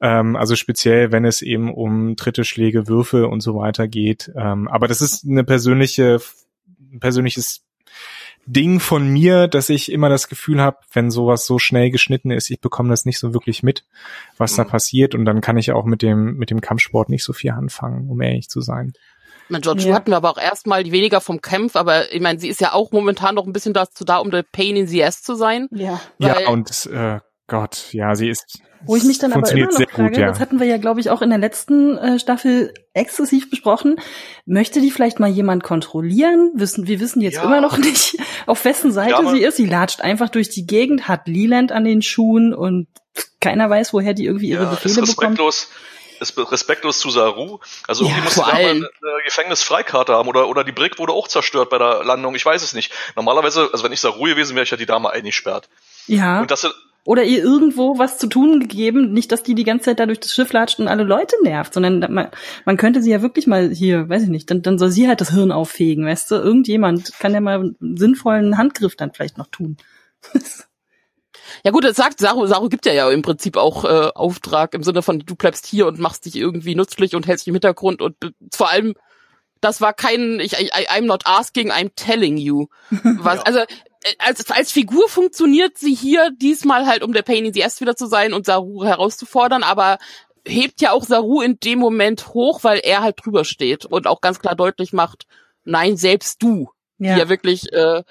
Ähm, also speziell, wenn es eben um dritte Schläge, Würfe und so weiter geht. Ähm, aber das ist eine persönliche, ein persönliches Ding von mir, dass ich immer das Gefühl habe, wenn sowas so schnell geschnitten ist, ich bekomme das nicht so wirklich mit, was mhm. da passiert und dann kann ich auch mit dem mit dem Kampfsport nicht so viel anfangen, um ehrlich zu sein. Mit George ja. hatten wir aber auch erstmal weniger vom Kampf, aber ich meine, sie ist ja auch momentan noch ein bisschen dazu da, um der Pain in the Ass zu sein. Ja. Ja, und äh, Gott, ja, sie ist. Wo ich mich dann aber immer noch frage, gut, ja. das hatten wir ja, glaube ich, auch in der letzten äh, Staffel exzessiv besprochen. Möchte die vielleicht mal jemand kontrollieren? Wissen, wir wissen jetzt ja. immer noch nicht, auf wessen Seite ja, sie ist. Sie latscht einfach durch die Gegend, hat Leland an den Schuhen und keiner weiß, woher die irgendwie ihre Befehle bekommt ist respektlos zu Saru. Also irgendwie ja, muss sie da mal eine Gefängnisfreikarte haben oder, oder die Brick wurde auch zerstört bei der Landung. Ich weiß es nicht. Normalerweise, also wenn ich Saru gewesen wäre, ich ja die Dame eingesperrt. Ja. Und das oder ihr irgendwo was zu tun gegeben, nicht, dass die die ganze Zeit da durch das Schiff latscht und alle Leute nervt, sondern man, man könnte sie ja wirklich mal hier, weiß ich nicht, dann, dann soll sie halt das Hirn auffegen, weißt du? Irgendjemand kann ja mal einen sinnvollen Handgriff dann vielleicht noch tun. Ja gut, das sagt Saru, Saru gibt ja ja im Prinzip auch äh, Auftrag im Sinne von, du bleibst hier und machst dich irgendwie nützlich und hältst dich im Hintergrund und vor allem, das war kein, ich, I, I'm not asking, I'm telling you. Was, ja. Also äh, als, als Figur funktioniert sie hier diesmal halt, um der Pain in the Ass wieder zu sein und Saru herauszufordern, aber hebt ja auch Saru in dem Moment hoch, weil er halt drüber steht und auch ganz klar deutlich macht, nein, selbst du. Ja, ja wirklich äh,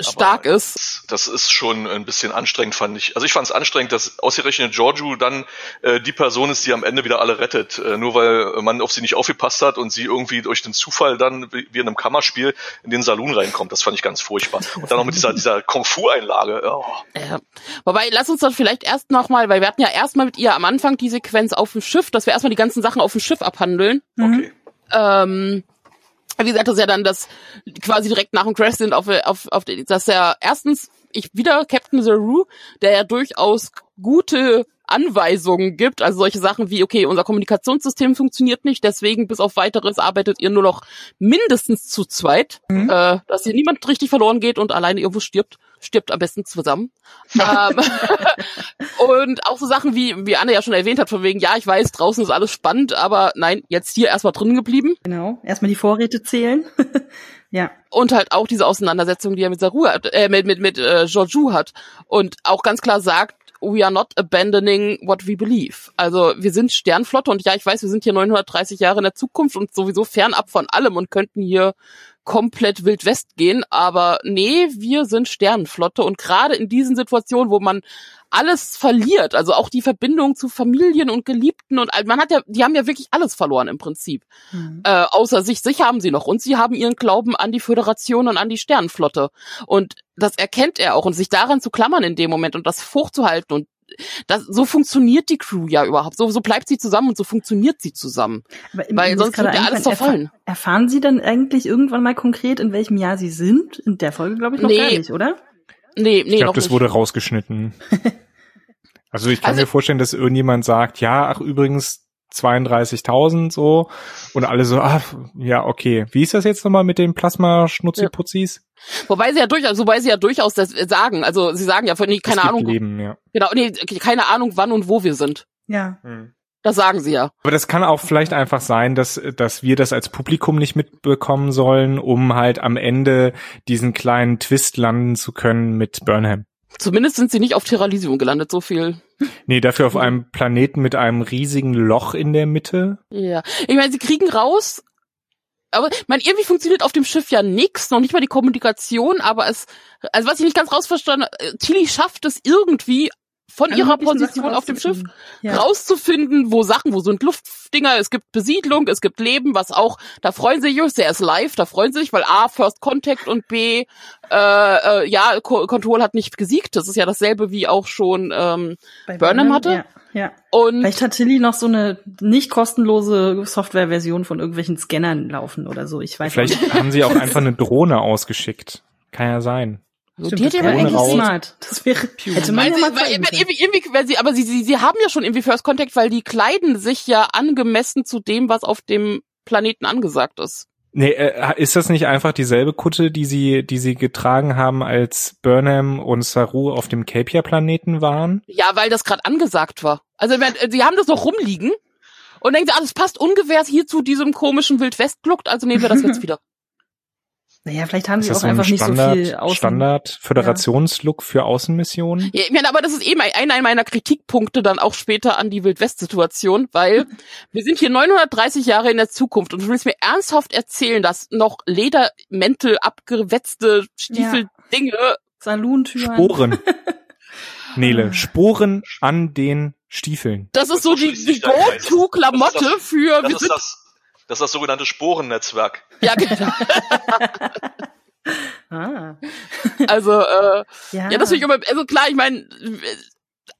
stark Aber ist. Das ist schon ein bisschen anstrengend, fand ich. Also ich fand es anstrengend, dass ausgerechnet Giorgio dann äh, die Person ist, die am Ende wieder alle rettet. Äh, nur weil man auf sie nicht aufgepasst hat und sie irgendwie durch den Zufall dann wie wie in einem Kammerspiel in den Saloon reinkommt. Das fand ich ganz furchtbar. Und dann noch mit dieser, dieser Kung-Fu-Einlage. Oh. Ja. Wobei, lass uns dann vielleicht erst nochmal, weil wir hatten ja erstmal mit ihr am Anfang die Sequenz auf dem Schiff, dass wir erstmal die ganzen Sachen auf dem Schiff abhandeln. Okay. Ähm, wie gesagt, das ist ja dann das quasi direkt nach dem Crash sind auf, auf, auf dass er erstens ich wieder Captain Zaru, der ja durchaus gute Anweisungen gibt, also solche Sachen wie, okay, unser Kommunikationssystem funktioniert nicht, deswegen bis auf weiteres arbeitet ihr nur noch mindestens zu zweit, äh, dass hier niemand richtig verloren geht und alleine irgendwo stirbt. Stirbt am besten zusammen. ähm, und auch so Sachen wie, wie Anne ja schon erwähnt hat, von wegen, ja, ich weiß, draußen ist alles spannend, aber nein, jetzt hier erstmal drin geblieben. Genau. Erstmal die Vorräte zählen. ja. und halt auch diese Auseinandersetzung, die er mit Saru hat, äh, mit mit mit äh, Georgiou hat und auch ganz klar sagt, we are not abandoning what we believe. Also wir sind Sternflotte und ja, ich weiß, wir sind hier 930 Jahre in der Zukunft und sowieso fernab von allem und könnten hier komplett Wild West gehen, aber nee, wir sind Sternenflotte und gerade in diesen Situationen, wo man alles verliert, also auch die Verbindung zu Familien und Geliebten und man hat ja, die haben ja wirklich alles verloren im Prinzip. Mhm. Äh, außer sich, sich haben sie noch und sie haben ihren Glauben an die Föderation und an die Sternenflotte und das erkennt er auch und sich daran zu klammern in dem Moment und das hochzuhalten und das, so funktioniert die Crew ja überhaupt. So, so bleibt sie zusammen und so funktioniert sie zusammen. Aber im- Weil sonst gerade wird ja alles zerfallen. erfa- Erfahren Sie dann eigentlich irgendwann mal konkret, in welchem Jahr Sie sind? In der Folge, glaube ich, noch Nee. gar nicht, oder? Nee, nee, Ich glaube, das nicht. wurde rausgeschnitten. Also ich kann Also- mir vorstellen, dass irgendjemand sagt, ja, ach übrigens 32.000 so und alle so, ah, ja, okay. Wie ist das jetzt nochmal mit den Plasma-Schnutzi-Putzis? Wobei sie ja durchaus, wobei sie ja durchaus das sagen. Also sie sagen ja von nee, keine Ahnung, Leben, ja. genau, nee, keine Ahnung, wann und wo wir sind. Ja. Das sagen sie ja. Aber das kann auch vielleicht einfach sein, dass, dass wir das als Publikum nicht mitbekommen sollen, um halt am Ende diesen kleinen Twist landen zu können mit Burnham. Zumindest sind sie nicht auf Terralysium gelandet, so viel. Nee, dafür auf einem Planeten mit einem riesigen Loch in der Mitte. Ja. Ich meine, sie kriegen raus, aber meine, irgendwie funktioniert auf dem Schiff ja nix, noch nicht mal die Kommunikation, aber es, also was ich nicht ganz rausverstanden äh, Tilly schafft es irgendwie von Alle ihrer Position auf dem Schiff rauszufinden. Ja. rauszufinden, wo Sachen, wo sind Luftdinger, es gibt Besiedlung, es gibt Leben, was auch, da freuen sie sich, der ist live, da freuen sie sich, weil A, First Contact und B, äh, äh, ja, Co Control hat nicht gesiegt, das ist ja dasselbe wie auch schon, ähm, Bei Burnham hatte? Ja. Ja. und Vielleicht hat Tilly noch so eine nicht kostenlose Softwareversion von irgendwelchen Scannern laufen oder so. Ich weiß Vielleicht nicht. haben sie auch einfach eine Drohne ausgeschickt. Kann ja sein. so, Stimmt, die das hat ja wäre Drohne eigentlich raus. smart. Das wäre, hätte man Weil ja sie, mal weil, weil, irgendwie, irgendwie, weil sie, aber sie, sie, sie haben ja schon irgendwie First Contact, weil die kleiden sich ja angemessen zu dem, was auf dem Planeten angesagt ist. Nee, äh, ist das nicht einfach dieselbe Kutte, die sie, die sie getragen haben, als Burnham und Saru auf dem Capia-Planeten waren? Ja, weil das gerade angesagt war. Also meine, sie haben das noch rumliegen und denken, ah, das passt ungefähr hier zu diesem komischen Wildwest-Gluckt, also nehmen wir das jetzt wieder. Naja, vielleicht haben Ist sie auch so ein einfach nicht so Standard, viel Außen. Standard Föderationslook für Außenmissionen? Ja, ich meine, aber das ist eben einer meiner Kritikpunkte dann auch später an die Wildwest-Situation, weil wir sind hier 930 Jahre in der Zukunft und du willst mir ernsthaft erzählen, dass noch Ledermäntel, abgewetzte Stiefel, Dinge, Salontüren. Sporen. Nele, Sporen an den Stiefeln. das ist so die, die. Go-To-Klamotte für, Das ist das, das ist das sogenannte Sporennetzwerk. ja, genau. Ah. also, äh, Ja. Ja, das finde ich immer, also klar, ich meine,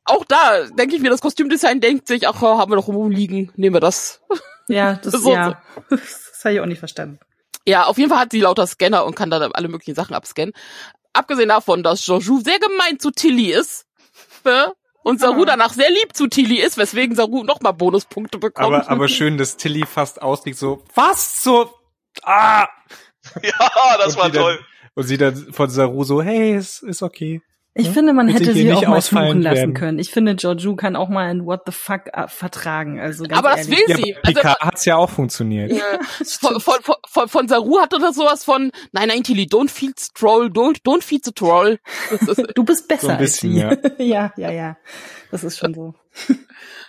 auch da denke ich mir, das Kostümdesign denkt sich, ach, haben wir doch rumliegen, nehmen wir das. Ja, das, So- ja. das habe ich auch nicht verstanden. Ja, auf jeden Fall hat sie lauter Scanner und kann da alle möglichen Sachen abscannen. Abgesehen davon, dass Joju sehr gemein zu Tilly ist ne? Und Saru Ah. danach sehr lieb zu Tilly ist, weswegen Saru nochmal Bonuspunkte bekommt. Aber, aber schön, dass Tilly fast ausliegt, so, was so, ah! Ja, das Und war die dann- toll. Und sie dann von Saru so, hey, es ist okay. Ich Ja? finde, man hätte sie nicht auch mal fluchen lassen werden. können. Ich finde, Georgiou kann auch mal ein What the fuck äh, vertragen. Also ganz Aber das ehrlich. will Ja, sie. bei Also, Picard hat's ja auch funktioniert. äh, von, von, von, von, von Saru hatte das sowas von, nein, nein, Tilly, don't feed the troll, don't, don't feed the troll. Das ist, Du bist besser So ein bisschen, als sie. Ja. ja, ja, ja. Das ist schon so.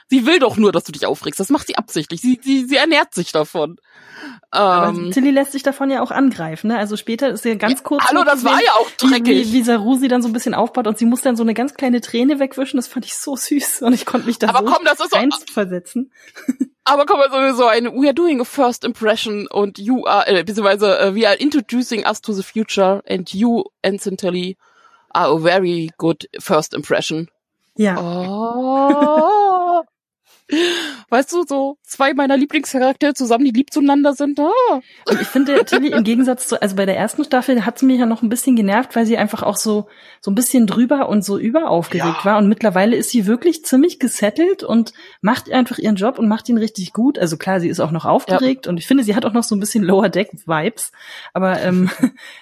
Sie will doch nur, dass du dich aufregst. Das macht sie absichtlich. Sie, sie, sie ernährt sich davon. Ähm, Tilly lässt sich davon ja auch angreifen, ne? Also später ist ja ganz kurz. hallo, das war ja auch wie, wie, dreckig. wie Saru sie dann so ein bisschen aufbaut und sie muss dann so eine ganz kleine Träne wegwischen. Das fand ich so süß und ich konnte mich da Aber so komm, das ist doch, reinversetzen. aber komm mal sowieso ein, we are doing a first impression und you are, äh, beziehungsweise, äh, we are introducing us to the future and you instantly are a very good first impression. Ja. Oh. Weißt du, so zwei meiner Lieblingscharaktere zusammen, die lieb zueinander sind. Ah. Und ich finde, Tilly im Gegensatz zu, also bei der ersten Staffel hat sie mich ja noch ein bisschen genervt, weil sie einfach auch so, so ein bisschen drüber und so überaufgeregt Ja. war. Und mittlerweile ist sie wirklich ziemlich gesettelt und macht einfach ihren Job und macht ihn richtig gut. Also klar, sie ist auch noch aufgeregt und ich finde, sie hat auch noch so ein bisschen Lower Deck Vibes. Aber, ähm,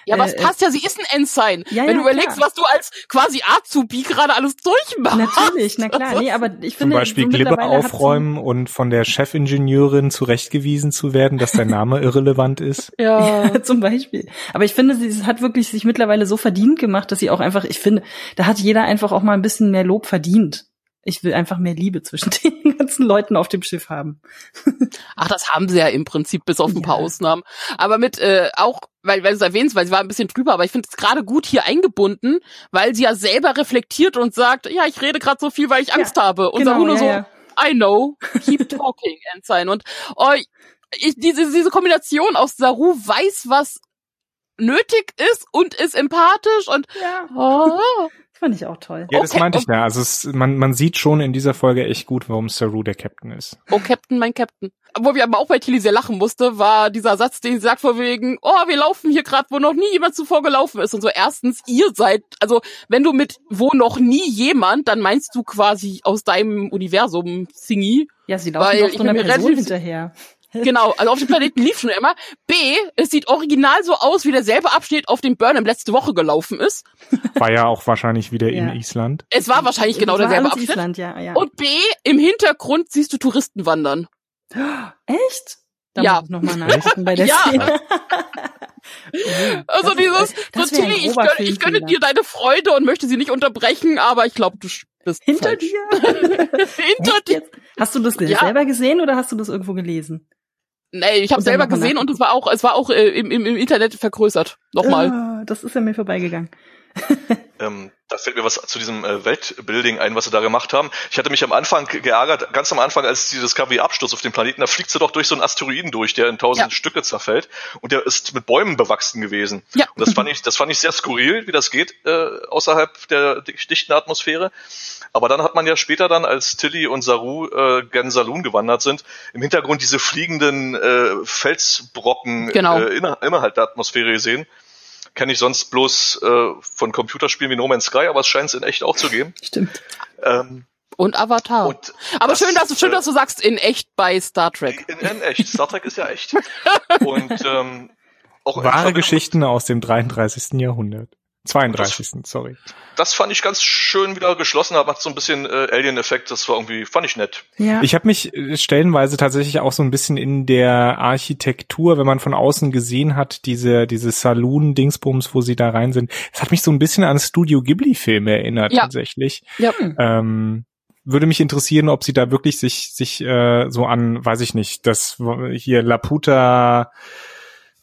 Ja, aber es Äh, passt ja, sie ist ein Ensign. Ja, Wenn ja, du überlegst, klar. was du als quasi Azubi gerade alles durchmachst. natürlich, na klar. Nee, aber ich Zum finde, Beispiel so Glibber mittlerweile sie- aufräumen und von der Chefingenieurin zurechtgewiesen zu werden, dass der Name irrelevant ist. Ja. Ja, zum Beispiel. Aber ich finde, sie hat wirklich sich mittlerweile so verdient gemacht, dass sie auch einfach, ich finde, da hat jeder einfach auch mal ein bisschen mehr Lob verdient. Ich will einfach mehr Liebe zwischen den ganzen Leuten auf dem Schiff haben. Ach, das haben sie ja im Prinzip, bis auf ein paar Ja. Ausnahmen. Aber mit äh, auch, weil, weil du es erwähnst, weil sie war ein bisschen drüber, aber ich finde es gerade gut hier eingebunden, weil sie ja selber reflektiert und sagt, ja, ich rede gerade so viel, weil ich Angst habe. Und Saru nur ja, so, ja. I know, keep talking, Ensign. Und oh, ich, diese, diese Kombination aus Saru weiß, was nötig ist und ist empathisch und ja. oh, fand ich auch toll. Ja, das Okay, meinte ich ja. Also es, man, man sieht schon in dieser Folge echt gut, warum Saru der Captain ist. oh Captain, mein Captain. Wo wir aber auch bei Tilly sehr lachen musste, war dieser Satz, den sie sagt vor wegen, oh, wir laufen hier gerade, wo noch nie jemand zuvor gelaufen ist. Und so erstens, ihr seid, also wenn du mit wo noch nie jemand, dann meinst du quasi aus deinem Universum Singy. Ja, sie laufen Weil doch so einer Person relativ- hinterher. Genau, also auf dem Planeten lief schon immer. B, es sieht original so aus, wie derselbe Abschnitt auf dem Burnham letzte Woche gelaufen ist. War ja auch wahrscheinlich wieder Ja. in Island. Es war wahrscheinlich genau derselbe Abschnitt. Island, ja, ja. Und B, im Hintergrund siehst du Touristen wandern. Echt? Da Ja. muss ich nochmal nachgucken bei der Ja. Szene. Also Das- dieses, das so Tilly, ich gönne, ich gönne dir deine Freude und möchte sie nicht unterbrechen, aber ich glaube, du bist Hinter falsch. dir? Hinter dir. Hast du das Ja. selber gesehen oder hast du das irgendwo gelesen? Nee, ich habe selber gesehen und es war auch, es war auch äh, im, im, im Internet vergrößert. Nochmal. Ah, das ist ja mir vorbeigegangen. Ähm, da fällt mir was zu diesem äh, Weltbuilding ein, was sie da gemacht haben. Ich hatte mich am Anfang geärgert, ganz am Anfang, als die Discovery abstürzt auf den Planeten, da fliegt sie doch durch so einen Asteroiden durch, der in tausend Ja. Stücke zerfällt und der ist mit Bäumen bewachsen gewesen. Ja. Und das fand ich, das fand ich sehr skurril, wie das geht äh, außerhalb der dichten Atmosphäre. Aber dann hat man ja später dann, als Tilly und Saru äh, gen Saloon gewandert sind, im Hintergrund diese fliegenden äh, Felsbrocken Genau. äh, inner, innerhalb der Atmosphäre gesehen. Kenne ich sonst bloß äh, von Computerspielen wie No Man's Sky, aber es scheint es in echt auch zu geben. Stimmt. Ähm, Und Avatar. und aber das, schön, dass du schön, äh, dass du sagst, in echt bei Star Trek. in, in echt. Star Trek ist ja echt. Und ähm, auch in Wahre Geschichten aus dem 33. Jahrhundert. 32. sorry. Das fand ich ganz schön wieder geschlossen, aber hat so ein bisschen äh, Alien-Effekt. Das war irgendwie, fand ich nett. Ja. Ich habe mich äh, stellenweise tatsächlich auch so ein bisschen in der Architektur, wenn man von außen gesehen hat, diese diese Saloon-Dingsbums, wo sie da rein sind, das hat mich so ein bisschen an Studio Ghibli-Filme erinnert Ja. tatsächlich. Ja. Ähm, würde mich interessieren, ob sie da wirklich sich sich äh, so an, weiß ich nicht, das hier Laputa,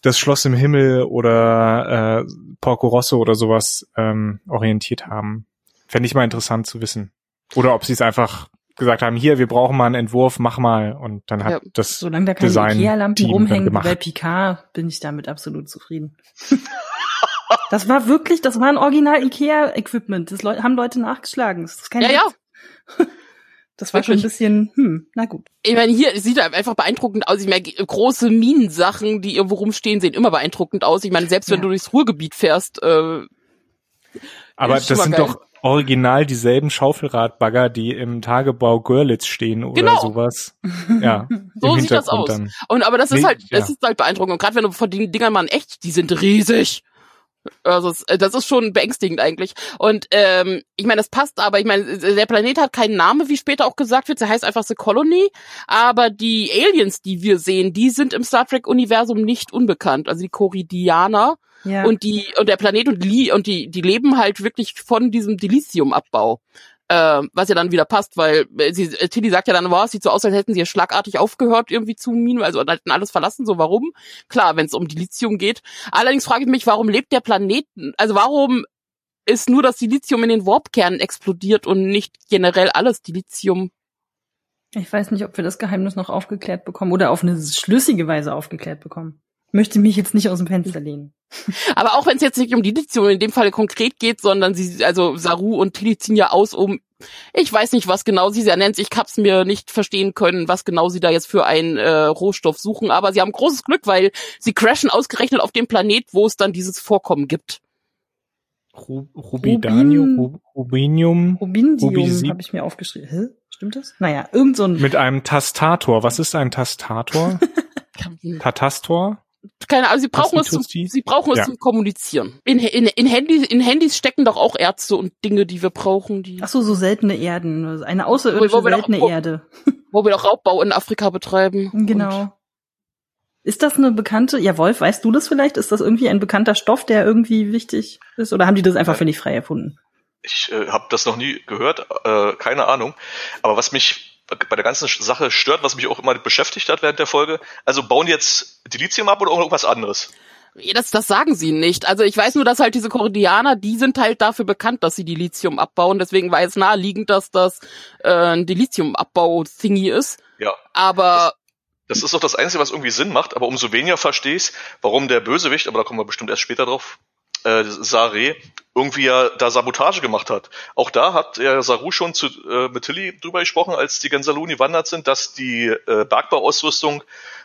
das Schloss im Himmel oder äh, Porco Rosso oder sowas ähm, orientiert haben. Fände ich mal interessant zu wissen. Oder ob sie es einfach gesagt haben, hier, wir brauchen mal einen Entwurf, mach mal. Und dann hat Ja. das Solange da keine Design- Ikea-Lampen rumhängen bei Picard, bin ich damit absolut zufrieden. das war wirklich, das war ein Original Ikea-Equipment. Das haben Leute nachgeschlagen. Das ist kein Ja, ja. Das war schon ein Wirklich. bisschen, hm, na gut. Ich meine, hier sieht einfach beeindruckend aus. Ich meine, große Minensachen, die irgendwo rumstehen, sehen immer beeindruckend aus. Ich meine, selbst wenn Ja. du durchs Ruhrgebiet fährst, äh, Aber Ist das sind geil. doch original dieselben Schaufelradbagger, die im Tagebau Görlitz stehen oder Genau. sowas. Ja, So sieht das aus. dann. Und aber das ist Nee, halt, ja. das ist halt beeindruckend. Und gerade wenn du von den Dingern mal in echt, die sind riesig. Also es- das ist schon beängstigend eigentlich. Und ähm, ich meine, das passt, aber ich meine, der Planet hat keinen Namen, wie später auch gesagt wird. Der heißt einfach The Colony. Aber die Aliens, die wir sehen, die sind im Star Trek-Universum nicht unbekannt. Also die Koridianer Ja. und die und der Planet und die und die die leben halt wirklich von diesem Dilithiumabbau. Äh, was ja dann wieder passt, weil äh, sie, äh, Tilly sagt ja dann, wow, es sieht so aus, als hätten sie ja schlagartig aufgehört irgendwie zu minen, also hätten alles verlassen, so warum? Klar, wenn es um Dilithium geht. Allerdings frage ich mich, warum lebt der Planet, also warum ist nur das Dilithium in den Warpkernen explodiert und nicht generell alles Dilithium? Ich weiß nicht, ob wir das Geheimnis noch aufgeklärt bekommen oder auf eine schlüssige Weise aufgeklärt bekommen. Möchte mich jetzt nicht aus dem Fenster lehnen. Aber auch wenn es jetzt nicht um Dilithium in dem Fall konkret geht, sondern sie, also Saru und Tilly ziehen ja aus, um, ich weiß nicht, was genau sie sie nennt. Ich hab's mir nicht verstehen können, was genau sie da jetzt für einen äh, Rohstoff suchen. Aber sie haben großes Glück, weil sie crashen ausgerechnet auf dem Planet, wo es dann dieses Vorkommen gibt. Ru Rubidanium, Rub Rubinium, Rubindium habe ich mir aufgeschrieben. Hä? Stimmt das? Naja, irgend so ein mit einem Tastator. Was ist ein Tastator? Tatastor? Keine Ahnung, sie brauchen es, zum, sie brauchen es Ja. zum Kommunizieren. In, in, in, Handys, in Handys stecken doch auch Ärzte und Dinge, die wir brauchen, die, Ach so, so seltene Erden, eine außerirdische Wo- wo wir doch- seltene wo- Erde. wo wir doch Raubbau in Afrika betreiben. Genau. Ist das eine bekannte, ja Wolf, weißt du das vielleicht? Ist das irgendwie ein bekannter Stoff, der irgendwie wichtig ist? Oder haben die das einfach völlig frei erfunden? Ich äh, habe das noch nie gehört, äh, keine Ahnung. Aber was mich bei der ganzen Sache stört, was mich auch immer beschäftigt hat während der Folge, also bauen jetzt Dilithium ab oder irgendwas anderes? Das, das sagen sie nicht. Also ich weiß nur, dass halt diese Kordianer, die sind halt dafür bekannt, dass sie Dilithium abbauen. Deswegen war es naheliegend, dass das äh, ein Dilithium-Abbau-Thingy ist. Ja. Aber Das ist doch das Einzige, was irgendwie Sinn macht, aber umso weniger verstehe ich, warum der Bösewicht, aber da kommen wir bestimmt erst später drauf, äh, Sare, irgendwie ja da Sabotage gemacht hat. Auch da hat ja Saru schon zu, äh, mit Tilly drüber gesprochen, als die Gensaluni wandert sind, dass die äh, Bergbauausrüstung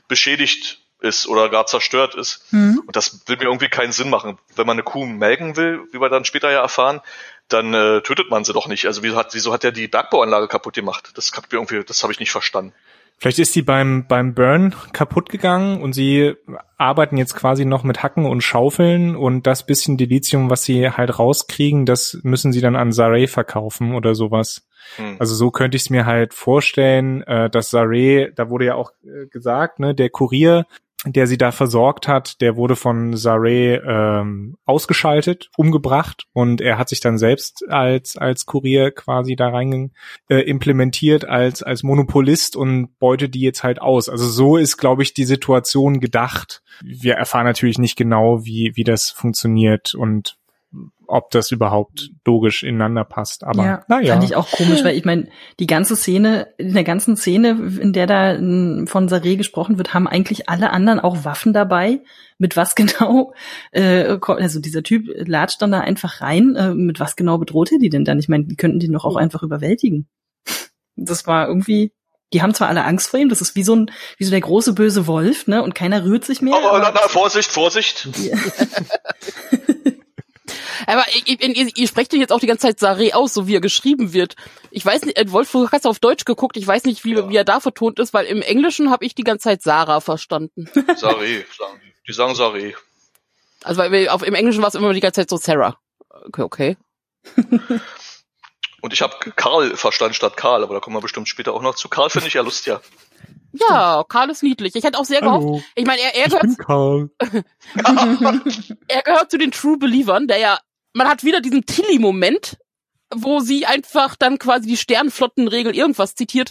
beschädigt ist oder gar zerstört ist. Hm? Und das will mir irgendwie keinen Sinn machen. Wenn man eine Kuh melken will, wie wir dann später ja erfahren, dann äh, tötet man sie doch nicht. Also wieso hat, wieso hat er die Bergbauanlage kaputt gemacht? Das hat mir irgendwie, das habe ich nicht verstanden. Vielleicht ist sie beim, beim Burn kaputt gegangen und sie arbeiten jetzt quasi noch mit Hacken und Schaufeln und das bisschen Dilithium, was sie halt rauskriegen, das müssen sie dann an Saray verkaufen oder sowas. Hm. Also so könnte ich es mir halt vorstellen, äh, dass Saray, da wurde ja auch äh, gesagt, ne, der Kurier, der sie da versorgt hat, der wurde von Saray ähm, ausgeschaltet, umgebracht und er hat sich dann selbst als als Kurier quasi da rein äh, implementiert als als Monopolist und beutet die jetzt halt aus. Also so ist, glaube ich, die Situation gedacht. Wir erfahren natürlich nicht genau, wie wie das funktioniert und ob das überhaupt logisch ineinander passt. Aber ja, naja. fand ich auch komisch, weil ich meine, die ganze Szene, in der ganzen Szene, in der da von Saré gesprochen wird, haben eigentlich alle anderen auch Waffen dabei. Mit was genau? Äh, also dieser Typ latscht dann da einfach rein. Äh, mit was genau bedroht er die denn dann? Ich meine, die könnten den doch auch einfach überwältigen. Das war irgendwie. Die haben zwar alle Angst vor ihm, das ist wie so ein, wie so der große böse Wolf, ne? Und keiner rührt sich mehr. Aber, na, aber- na, Vorsicht, Vorsicht. Aber ihr, ihr, ihr sprecht ja jetzt auch die ganze Zeit Saré aus, so wie er geschrieben wird. Ich weiß nicht, Wolf, du hast auf Deutsch geguckt, ich weiß nicht, wie, Ja. wie er da vertont ist, weil im Englischen habe ich die ganze Zeit Sarah verstanden. Saré, sagen die. Die sagen Saré. Also weil wir- auf, im Englischen war es immer die ganze Zeit so Sarah. Okay, okay. Und ich habe Karl verstanden statt Karl, aber da kommen wir bestimmt später auch noch zu. Karl finde ich ja lustig. Ja, Karl ist niedlich. Ich hätte auch sehr gehofft. Hallo, Ich meine, er, er, ich gehört, bin Karl. er gehört zu den True Believern, der ja, man hat wieder diesen Tilly-Moment, wo sie einfach dann quasi die Sternflottenregel irgendwas zitiert.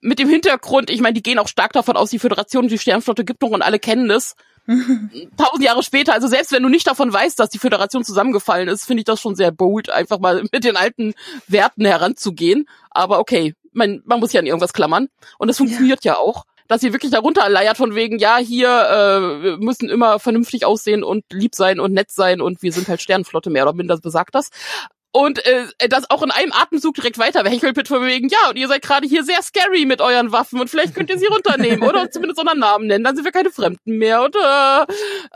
Mit dem Hintergrund, ich meine, die gehen auch stark davon aus, die Föderation, die Sternflotte gibt noch und alle kennen es. Tausend Jahre später, also selbst wenn du nicht davon weißt, dass die Föderation zusammengefallen ist, finde ich das schon sehr bold, einfach mal mit den alten Werten heranzugehen. Aber okay, man, man muss ja an irgendwas klammern. Und es funktioniert ja. auch. Dass sie wirklich darunter leiert von wegen, ja, hier äh, müssen immer vernünftig aussehen und lieb sein und nett sein und wir sind halt Sternflotte, mehr oder minder besagt das. Und äh, das auch in einem Atemzug direkt weiter mit von wegen, ja, und ihr seid gerade hier sehr scary mit euren Waffen und vielleicht könnt ihr sie runternehmen oder zumindest unseren Namen nennen, dann sind wir keine Fremden mehr. Und, äh,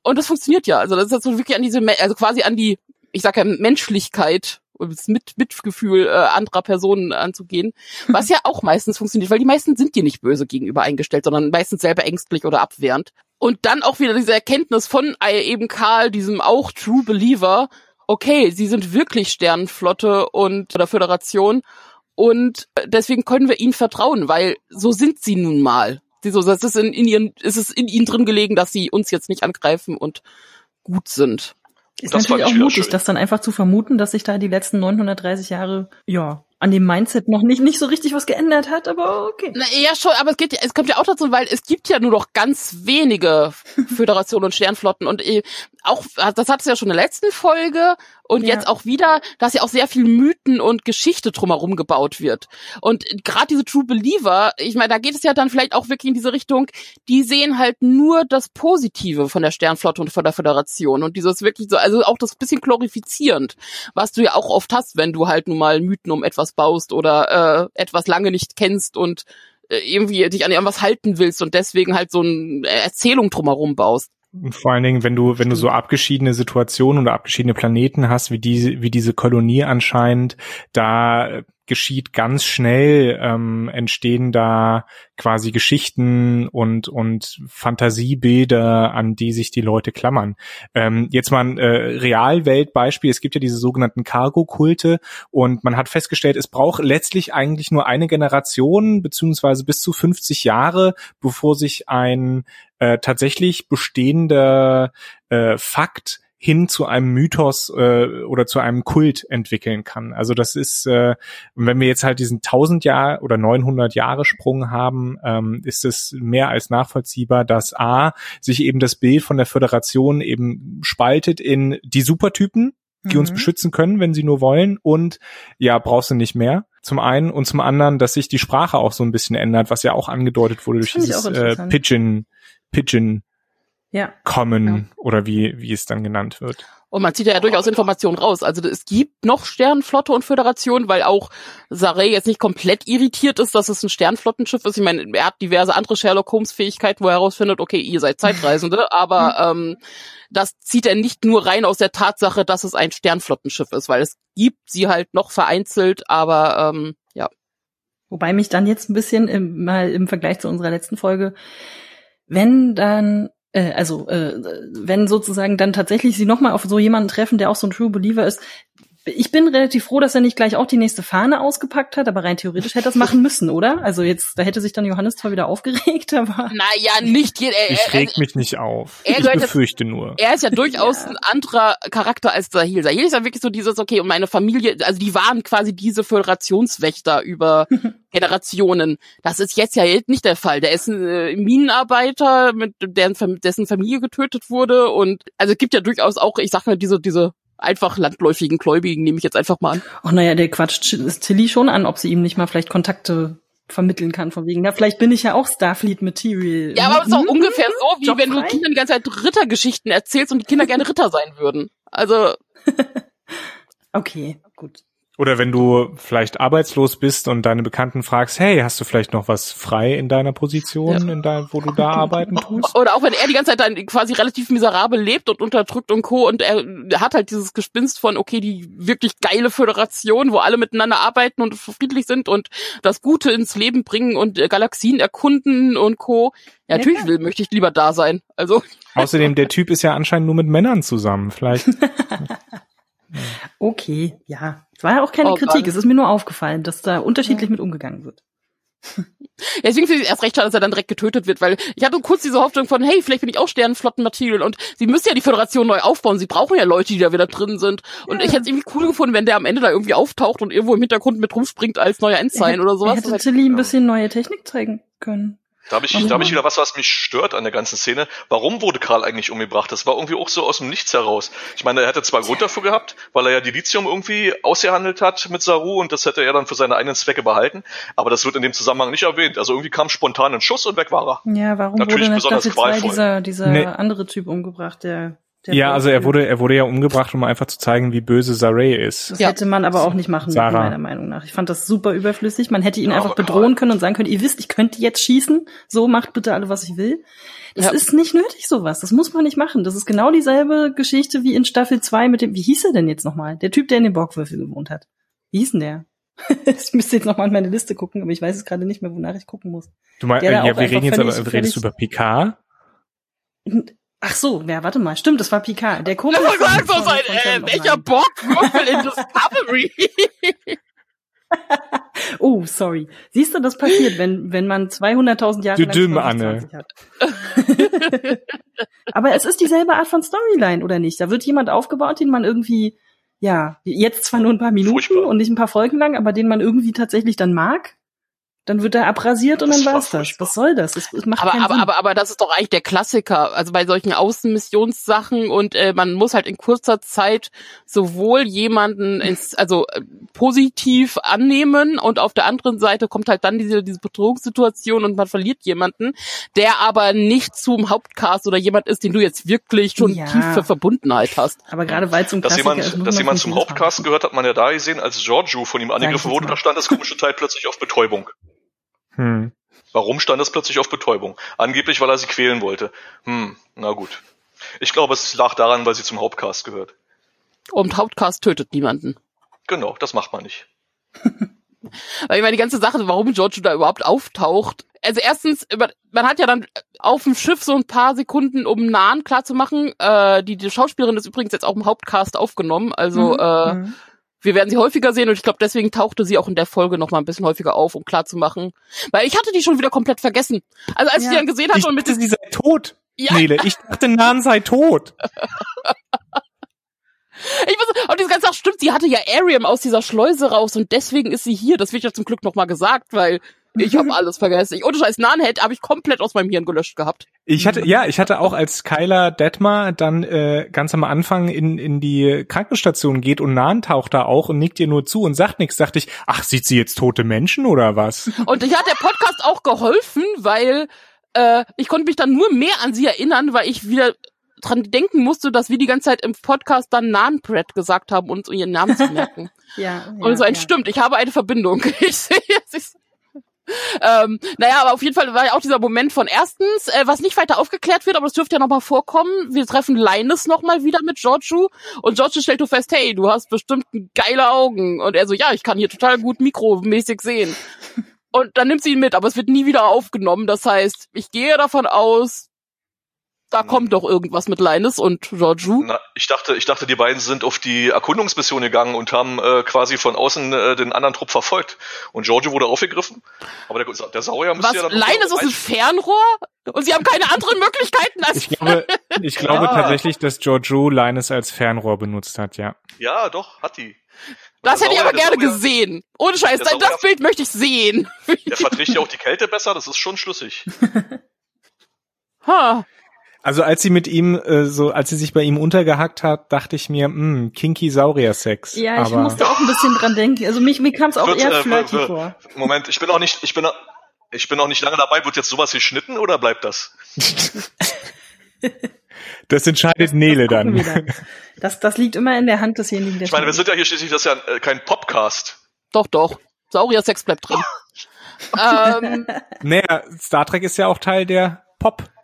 und das funktioniert ja. Also das ist jetzt so wirklich an diese, also quasi an die, ich sag ja, Menschlichkeit das mit Mitgefühl äh, anderer Personen anzugehen, was ja auch meistens funktioniert, weil die meisten sind dir nicht böse gegenüber eingestellt, sondern meistens selber ängstlich oder abwehrend. Und dann auch wieder diese Erkenntnis von äh, eben Karl, diesem auch True Believer, okay, sie sind wirklich Sternenflotte und der Föderation und deswegen können wir ihnen vertrauen, weil so sind sie nun mal. Sie so, das ist in, in ihren, ist es in ihnen drin gelegen, dass sie uns jetzt nicht angreifen und gut sind. Ist Das natürlich ich auch mutig, das dann einfach zu vermuten, dass sich da die letzten 930 Jahre, ja, an dem Mindset noch nicht, nicht so richtig was geändert hat, aber okay. Na, ja, schon, aber es geht, es kommt ja auch dazu, weil es gibt ja nur noch ganz wenige Föderationen und Sternflotten und äh, auch, das hat es ja schon in der letzten Folge und Ja. jetzt auch wieder, dass ja auch sehr viel Mythen und Geschichte drumherum gebaut wird. Und gerade diese True Believer, ich meine, da geht es ja dann vielleicht auch wirklich in diese Richtung, die sehen halt nur das Positive von der Sternflotte und von der Föderation und dieses wirklich so, also auch das bisschen glorifizierend, was du ja auch oft hast, wenn du halt nun mal Mythen um etwas baust oder äh, etwas lange nicht kennst und äh, irgendwie dich an irgendwas halten willst und deswegen halt so eine Erzählung drumherum baust. Und vor allen Dingen, wenn du, wenn du so abgeschiedene Situationen oder abgeschiedene Planeten hast, wie diese, wie diese Kolonie anscheinend, da geschieht ganz schnell, ähm, entstehen da quasi Geschichten und, und Fantasiebilder, an die sich die Leute klammern. Ähm, jetzt mal ein äh, Realweltbeispiel. Es gibt ja diese sogenannten Cargo-Kulte und man hat festgestellt, es braucht letztlich eigentlich nur eine Generation beziehungsweise bis zu 50 Jahre, bevor sich ein äh, tatsächlich bestehender äh, Fakt hin zu einem Mythos äh, oder zu einem Kult entwickeln kann. Also das ist, äh, wenn wir jetzt halt diesen 1000 Jahr oder 900 Jahre Sprung haben, ähm, ist es mehr als nachvollziehbar, dass A, sich eben das Bild von der Föderation eben spaltet in die Supertypen, die uns Mhm. beschützen können, wenn sie nur wollen und ja, brauchst du nicht mehr. Zum einen und zum anderen, dass sich die Sprache auch so ein bisschen ändert, was ja auch angedeutet wurde durch Das ich dieses äh. Pigeon, Pigeon Ja. Common oder wie, wie es dann genannt wird. Und man zieht ja, durchaus Informationen raus. Also es gibt noch Sternenflotte und Föderation, weil auch Saray jetzt nicht komplett irritiert ist, dass es ein Sternflottenschiff ist. Ich meine, er hat diverse andere Sherlock Holmes Fähigkeiten, wo er herausfindet, okay, ihr seid Zeitreisende, aber ähm, das zieht er nicht nur rein aus der Tatsache, dass es ein Sternflottenschiff ist, weil es gibt sie halt noch vereinzelt, aber ähm, ja. Wobei mich dann jetzt ein bisschen im, mal im Vergleich zu unserer letzten Folge, wenn dann, äh, also äh, wenn sozusagen dann tatsächlich sie nochmal auf so jemanden treffen, der auch so ein True Believer ist, ich bin relativ froh, dass er nicht gleich auch die nächste Fahne ausgepackt hat, aber rein theoretisch hätte er das machen müssen, oder? Also jetzt, da hätte sich dann Johannes zwar wieder aufgeregt, aber Naja, nicht jeder. er- Ich er- reg mich nicht auf. er Ich gehört jetzt- befürchte nur. er ist ja durchaus ein anderer Charakter als Sahil. Sahil ist ja wirklich so dieses, okay, und meine Familie, also die waren quasi diese Föderationswächter über Generationen. Das ist jetzt ja nicht der Fall. Der ist ein äh, Minenarbeiter, mit deren, dessen Familie getötet wurde und also es gibt ja durchaus auch, ich sag mal, diese, diese einfach landläufigen Gläubigen, nehme ich jetzt einfach mal an. ach naja, der quatscht Tilly schon an, ob sie ihm nicht mal vielleicht Kontakte vermitteln kann, von wegen, na, vielleicht bin ich ja auch Starfleet Material. Ja, aber es ist auch Mhm. ungefähr so, wie Job wenn du frei. Kindern die ganze Zeit Rittergeschichten erzählst und die Kinder gerne Ritter sein würden. Also, Okay, gut. Oder wenn du vielleicht arbeitslos bist und deine Bekannten fragst, hey, hast du vielleicht noch was frei in deiner Position, in dein, wo du da arbeiten tust? Oder auch wenn er die ganze Zeit dann quasi relativ miserabel lebt und unterdrückt und Co. Und er, hat halt dieses Gespinst von, okay, die wirklich geile Föderation, wo alle miteinander arbeiten und friedlich sind und das Gute ins Leben bringen und Galaxien erkunden und Co. Ja, Ja, natürlich will, möchte ich lieber da sein. Also, Außerdem, der Typ ist ja anscheinend nur mit Männern zusammen. Vielleicht. Okay, ja. Es war ja auch keine Oh Kritik, Gott. es ist mir nur aufgefallen, dass da unterschiedlich mit umgegangen wird. deswegen finde ich es erst recht schade, dass er dann direkt getötet wird, weil ich hatte kurz diese Hoffnung von, hey, vielleicht bin ich auch Sternenflottenmaterial und sie müssen ja die Föderation neu aufbauen, sie brauchen ja Leute, die da wieder drin sind. Und Ja. ich hätte es irgendwie cool gefunden, wenn der am Ende da irgendwie auftaucht und irgendwo im Hintergrund mit rumspringt als neuer Ensign oder sowas. Er hätte- Tilly ein bisschen neue Technik zeigen können. Da habe ich, da hab ich wieder was, was mich stört an der ganzen Szene. Warum wurde Karl eigentlich umgebracht? Das war irgendwie auch so aus dem Nichts heraus. Ich meine, er hätte zwar Grund dafür gehabt, weil er ja die Lithium irgendwie ausgehandelt hat mit Saru und das hätte er dann für seine eigenen Zwecke behalten. Aber das wird in dem Zusammenhang nicht erwähnt. Also irgendwie kam spontan ein Schuss und weg war er. Ja, warum Natürlich wurde in besonders Staffel 2 qualvoll. dieser, dieser Nee. andere Typ umgebracht, der, der Ja, also er wurde, er wurde ja umgebracht, um einfach zu zeigen, wie böse Saray ist. Das Ja. hätte man aber auch nicht machen Sarah. müssen, meiner Meinung nach. Ich fand das super überflüssig. Man hätte ihn Ja, einfach bedrohen können und sagen können, ihr wisst, ich könnte jetzt schießen. So macht bitte alle, was ich will. Das Ja. ist nicht nötig, sowas. Das muss man nicht machen. Das ist genau dieselbe Geschichte wie in Staffel 2 mit dem, wie hieß er denn jetzt nochmal? Der Typ, der in dem Borgwürfel gewohnt hat. Wie hieß denn der? ich müsste jetzt nochmal in meine Liste gucken, aber ich weiß es gerade nicht mehr, wonach ich gucken muss. Du meinst, ja, wir reden jetzt aber, redest du über Picard? Ach so, ja, warte mal. Stimmt, das war Picard. Der komische Ich wollte sagen, so von- sein, äh, welcher Nine. Borgwürfel in Discovery? Oh, sorry. Siehst du, das passiert, wenn, wenn man 200.000 Jahre Du lang 2020 hat. Aber es ist dieselbe Art von Storyline, oder nicht? Da wird jemand aufgebaut, den man irgendwie ja, jetzt zwar nur ein paar Minuten Furchtbar. und nicht ein paar Folgen lang, aber den man irgendwie tatsächlich dann mag, dann wird er abrasiert und Das dann war war's das. furchtbar. Was soll das? Es, es macht Aber, keinen aber, Sinn. aber, aber das ist doch eigentlich der Klassiker. Also bei solchen Außenmissionssachen und äh, man muss halt in kurzer Zeit sowohl jemanden ins, also äh, positiv annehmen und auf der anderen Seite kommt halt dann diese, diese Bedrohungssituation und man verliert jemanden, der aber nicht zum Hauptcast oder jemand ist, den du jetzt wirklich schon Ja. tiefe Verbundenheit hast. aber gerade weil es zum Dass Klassiker jemand, ist, dass man jemand zum Hauptcast gehört, hat man ja da gesehen, als Giorgio von ihm angegriffen wurde, da stand das komische Teil plötzlich auf Betäubung. Hm. Warum stand das plötzlich auf Betäubung? Angeblich, weil er sie quälen wollte. Hm, na gut. Ich glaube, es lag daran, weil sie zum Hauptcast gehört. Und Hauptcast tötet niemanden. Genau, das macht man nicht. Weil ich meine, die ganze Sache, warum Giorgio da überhaupt auftaucht. Also erstens, man hat ja dann auf dem Schiff so ein paar Sekunden, um Nahen klarzumachen. Äh, die, die Schauspielerin ist übrigens jetzt auch im Hauptcast aufgenommen. Also Mhm. äh, Mhm. Wir werden sie häufiger sehen und ich glaube, deswegen tauchte sie auch in der Folge noch mal ein bisschen häufiger auf, um klarzumachen. Weil ich hatte die schon wieder komplett vergessen. Also als ich Ja. die dann gesehen Ich hatte und mit dachte, sie sei tot. Ja. Nele, ich dachte, Nan sei tot. Ich muss, und diese ganze Sache stimmt, sie hatte ja Ariam aus dieser Schleuse raus und deswegen ist sie hier. Das wird ja zum Glück nochmal gesagt, weil ich habe alles vergessen. Ich, ohne Scheiß, Nanhead habe ich komplett aus meinem Hirn gelöscht gehabt. Ich hatte, ja, ich hatte auch, als Kyler Detmar dann äh, ganz am Anfang in, in die Krankenstation geht und Nan taucht da auch und nickt ihr nur zu und sagt nichts, dachte ich, ach, sieht sie jetzt tote Menschen oder was? Und ich hat der Podcast auch geholfen, weil äh, ich konnte mich dann nur mehr an sie erinnern, weil ich wieder dran denken musste, dass wir die ganze Zeit im Podcast dann Nanpred gesagt haben, um uns ihren Namen zu merken. Ja, Und so ein stimmt, ich habe eine Verbindung. Ich sehe es. ist- Ähm, naja, aber auf jeden Fall war ja auch dieser Moment von erstens, äh, was nicht weiter aufgeklärt wird, aber das dürfte ja nochmal vorkommen. Wir treffen Linus nochmal wieder mit Giorgio und Giorgio stellt du fest, hey, du hast bestimmt geile Augen. Und er so, ja, ich kann hier total gut mikromäßig sehen. Und dann nimmt sie ihn mit, aber es wird nie wieder aufgenommen. Das heißt, ich gehe davon aus, da kommt doch irgendwas mit Linus und Giorgio. Na, ich dachte, ich dachte, die beiden sind auf die Erkundungsmission gegangen und haben äh, quasi von außen äh, den anderen Trupp verfolgt. Und Giorgio wurde aufgegriffen. Aber der, der Saurier müsste Was? ja dann Linus ist ein Fernrohr? Und sie haben keine anderen Möglichkeiten als Ich glaube, ich glaube Ja. tatsächlich, dass Giorgio Linus als Fernrohr benutzt hat, ja. Ja, doch, hat die. Das hätte ich Saurier- aber gerne Saurier- gesehen. Ohne Scheiß, der das, Bild möchte ich sehen. Der verträgt ja auch die Kälte besser, das ist schon schlüssig. ha. Also als sie mit ihm äh, so, als sie sich bei ihm untergehackt hat, dachte ich mir, hm, kinky Saurier-Sex. Ja, ich Aber musste auch ein bisschen dran denken. Also mich, mir kam es auch Wird, eher äh, flirty wird- vor. Moment, ich bin auch nicht, ich bin, ich bin auch nicht lange dabei. Wird jetzt sowas geschnitten oder bleibt das? das entscheidet Nele das dann. dann. Das, das liegt immer in der Hand desjenigen, der Ich meine, wir sind ja hier schließlich, das ist ja äh, kein Popcast. Doch, doch. Saurier-Sex bleibt drin. ähm, Naja, Star Trek ist ja auch Teil der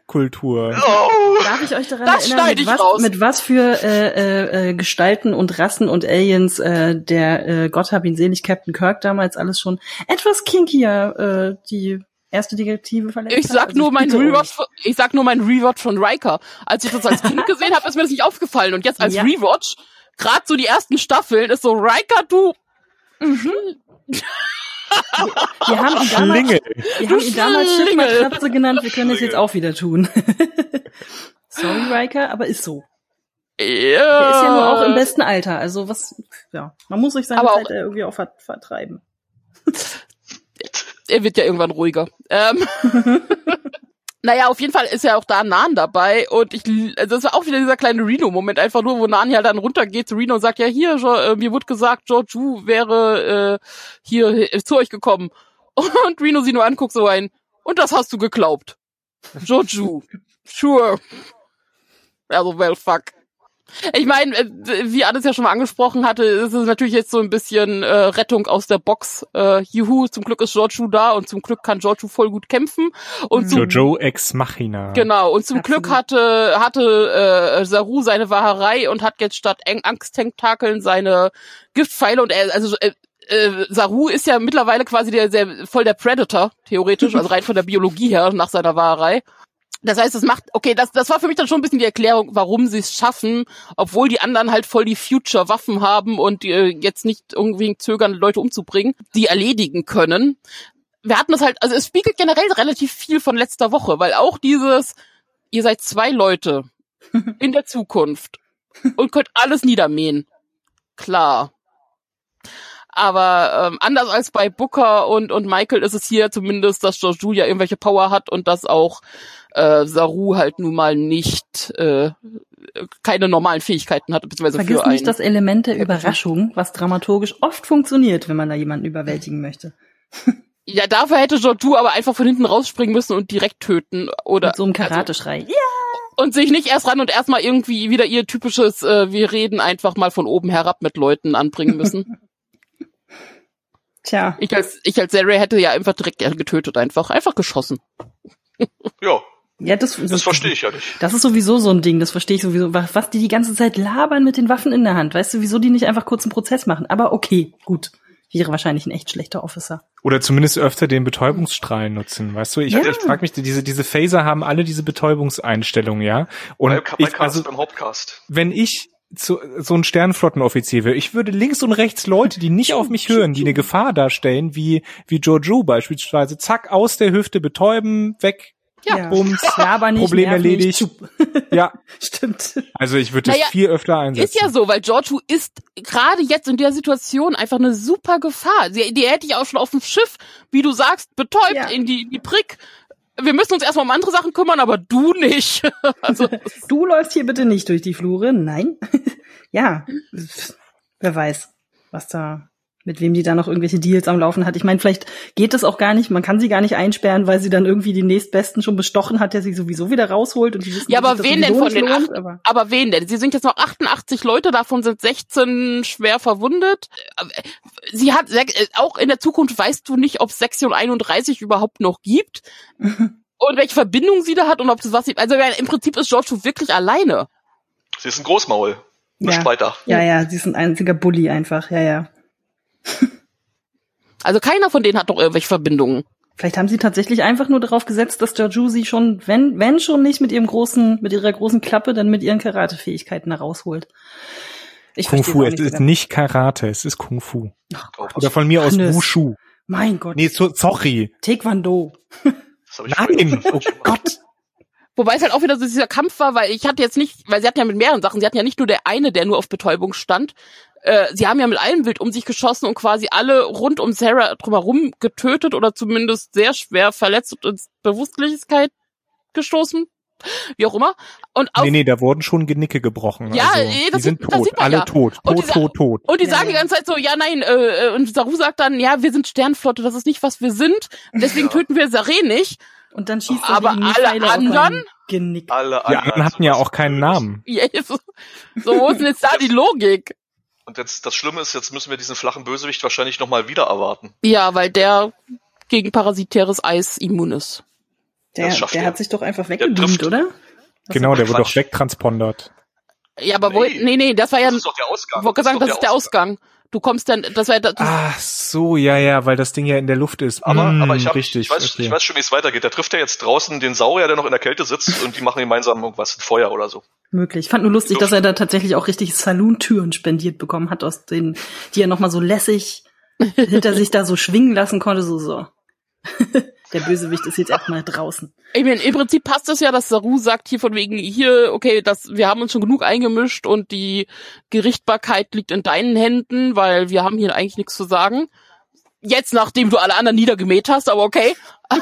Popkultur. Oh! Darf ich euch daran Das erinnern, schneide mit ich was, raus. mit was für äh, äh, äh, Gestalten und Rassen und Aliens äh, der äh, Gott hab ihn selig Captain Kirk damals alles schon etwas kinkier äh, die erste Detektive verletzt ich hat? sag Also nur mein bitte euch. Rewatch, von- ich sag nur mein Rewatch von Riker. Als ich das als Kind gesehen habe, ist mir das nicht aufgefallen. Und jetzt als Ja. Rewatch, gerade so die ersten Staffeln, ist so Riker, du, Wir haben ihn damals, Schlingel. wir haben ihn damals Schlingel. Schiffmatratze genannt, wir können das jetzt auch wieder tun. Sorry, Riker, aber ist so. ja. Der ist ja nur auch im besten Alter. Also was, ja, man muss sich seine Aber auch- Zeit äh, irgendwie auch ver vertreiben. er wird ja irgendwann ruhiger. Ähm, naja, auf jeden Fall ist ja auch da Nan dabei und ich, also das war auch wieder dieser kleine Reno-Moment, einfach nur, wo Nan halt dann runtergeht zu Reno und sagt, ja hier, Jo- äh, mir wurde gesagt, George Wu wäre äh, hier äh, zu euch gekommen. Und Reno sie nur anguckt so ein, und das hast du geglaubt. George Wu, sure. Also, well, fuck. Ich meine, äh, wie Alles ja schon mal angesprochen hatte, ist es natürlich jetzt so ein bisschen äh, Rettung aus der Box. Äh, juhu, zum Glück ist Giorgio da und zum Glück kann Giorgio voll gut kämpfen. Und zum, Jojo ex Machina. genau, und zum Absolut. Glück hatte, hatte äh, Saru seine Wahrerei und hat jetzt statt Angsttentakeln seine Giftpfeile und er, also äh, äh, Saru ist ja mittlerweile quasi der, der voll der Predator, theoretisch, also rein von der Biologie her nach seiner Wahrerei. Das heißt, es macht, okay, das, das war für mich dann schon ein bisschen die Erklärung, warum sie es schaffen, obwohl die anderen halt voll die Future-Waffen haben und äh, jetzt nicht irgendwie zögern, Leute umzubringen, die erledigen können. Wir hatten das halt, also es spiegelt generell relativ viel von letzter Woche, weil auch dieses, ihr seid zwei Leute in der Zukunft und könnt alles niedermähen. klar. Aber ähm, anders als bei Booker und, und Michael ist es hier zumindest, dass George Julia irgendwelche Power hat und dass auch äh, Saru halt nun mal nicht äh, keine normalen Fähigkeiten hat, beziehungsweise Vergiss für nicht das Element der Überraschung, was dramaturgisch oft funktioniert, wenn man da jemanden überwältigen möchte. Ja, dafür hätte Joju aber einfach von hinten rausspringen müssen und direkt töten oder Mit so einem also, Karateschrei. Ja. und sich nicht erst ran und erstmal irgendwie wieder ihr typisches äh, wir reden einfach mal von oben herab mit Leuten anbringen müssen. Tja. ich als ich als Zeri hätte ja einfach direkt getötet einfach, einfach geschossen. Ja, Ja, das, das verstehe ich ja nicht. Das ist sowieso so ein Ding, das verstehe ich sowieso. Was was die die ganze Zeit labern mit den Waffen in der Hand. Weißt du, wieso die nicht einfach kurz einen Prozess machen? Aber okay, gut. Wäre wahrscheinlich ein echt schlechter Officer. Oder zumindest öfter den Betäubungsstrahl nutzen, weißt du? Ich, Ja. ich frage mich, diese, diese Phaser haben alle diese Betäubungseinstellungen, ja? Und Bei, bei ich, also, beim Hauptcast. wenn ich zu, so ein Sternflottenoffizier wäre, ich würde links und rechts Leute, die nicht auf mich hören, die eine Gefahr darstellen, wie, wie Jojo beispielsweise, zack, aus der Hüfte betäuben, weg, Ja. Bums, nicht, Problem erledigt. ja. Stimmt. Also ich würde das Naja, viel öfter einsetzen. Ist ja so, weil Giorgio ist gerade jetzt in der Situation einfach eine super Gefahr. Sie, die hätte ich auch schon auf dem Schiff, wie du sagst, betäubt Ja. in die, in die Prick. Wir müssen uns erstmal um andere Sachen kümmern, aber du nicht. also, Du läufst hier bitte nicht durch die Flure. Nein. ja. Wer weiß, was da, mit wem die da noch irgendwelche Deals am Laufen hat. Ich meine, vielleicht geht das auch gar nicht. Man kann sie gar nicht einsperren, weil sie dann irgendwie den nächstbesten schon bestochen hat, der sie sowieso wieder rausholt und die wissen, Ja, dass aber wen denn von den lohnt, acht- aber aber wen denn? Sie sind jetzt noch 88 Leute, davon sind 16 schwer verwundet. Sie hat, äh, auch in der Zukunft weißt du nicht, ob es Sektion 31 überhaupt noch gibt. Und welche Verbindung sie da hat und ob das was sie, also im Prinzip ist Giorgio wirklich alleine. Sie ist ein Großmaul. Nicht Ja. weiter. Ja, ja, sie ist ein einziger Bully einfach. Ja, ja. Also keiner von denen hat doch irgendwelche Verbindungen. Vielleicht haben sie tatsächlich einfach nur darauf gesetzt, dass Georgiou sie schon, wenn, wenn schon nicht mit ihrem großen, mit ihrer großen Klappe, dann mit ihren Karate-Fähigkeiten da rausholt. Ich Kung Fu, es nicht ist nicht Karate, es ist Kung Fu. Oh, Oder von mir aus Hannes. Wushu. Mein Gott. Nee, so, sorry. Taekwondo. Nein, oh. Gott. Wobei es halt auch wieder so dieser Kampf war, weil ich hatte jetzt nicht, weil sie hatten ja mit mehreren Sachen, sie hatten ja nicht nur der eine, der nur auf Betäubung stand. Äh, sie haben ja mit allem Wild um sich geschossen und quasi alle rund um Sarah drumherum getötet oder zumindest sehr schwer verletzt und ins Bewusstlosigkeit gestoßen. Wie auch immer. Und auf Nee, nee, da wurden schon Genicke gebrochen. Ja, also, nee, das die sind sieht- das tot, sieht man alle ja. tot, Und tot, dieser- tot, tot. Und die Ja, sagen die ja. ganze Zeit so, ja, nein, äh, und Saru sagt dann, ja, wir sind Sternflotte, das ist nicht, was wir sind. Deswegen Ja. töten wir Sare nicht. Und dann schießt Aber er die alle Pfeile anderen? Genick. Alle Die anderen hatten ja auch keinen. Namen. Ja, so, so, wo ist denn jetzt da die Logik? Und jetzt, das Schlimme ist, jetzt müssen wir diesen flachen Bösewicht wahrscheinlich nochmal wieder erwarten. Ja, weil der gegen parasitäres Eis immun ist. Der, der er. hat sich doch einfach trifft. weggebeamt, oder? Genau, der wurde doch wegtranspondert. Ja, aber wo, Nee. nee, nee, das war ja, Das ist doch der Ausgang. ich wollte sagen, das ist der Ausgang. Du kommst dann, das war das, Ach so, ja, ja, weil das Ding ja in der Luft ist. Aber, Hm, aber ich, hab, richtig, ich, weiß, okay. ich weiß schon, wie es weitergeht. Da trifft er jetzt draußen den Saurier, der noch in der Kälte sitzt und die machen gemeinsam irgendwas, ein Feuer oder so. Möglich. Ich fand nur lustig, dass er da tatsächlich auch richtig Saloon-Türen spendiert bekommen hat, aus denen, die er nochmal so lässig hinter sich da so schwingen lassen konnte, so, so. Der Bösewicht ist jetzt erstmal draußen. ich meine, im Prinzip passt das ja, dass Saru sagt hier von wegen, hier, okay, das, wir haben uns schon genug eingemischt und die Gerichtbarkeit liegt in deinen Händen, weil wir haben hier eigentlich nichts zu sagen. Jetzt, nachdem du alle anderen niedergemäht hast, aber okay.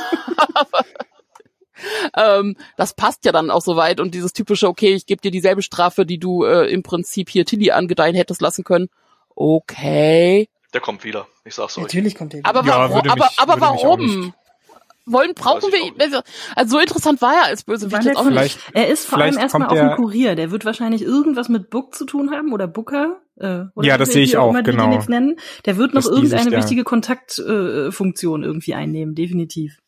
ähm, das passt ja dann auch soweit und dieses typische, okay, ich gebe dir dieselbe Strafe, die du äh, im Prinzip hier Tilly angedeihen hättest lassen können. Okay. Der kommt wieder. Ich sag's euch. Natürlich kommt der wieder. Aber Ja, aber mich- aber auch warum? Wollen brauchen wir also, also so interessant war er als Bösewicht jetzt er, auch nicht. vielleicht- er ist vor allem erstmal auf dem Kurier. Der wird wahrscheinlich irgendwas mit Book zu tun haben oder Booker. Äh, oder Ja, das wir- sehe ich auch, immer die den genau. jetzt nennen. Der wird noch die sich irgendeine wichtige Kontaktfunktion äh, irgendwie einnehmen, definitiv.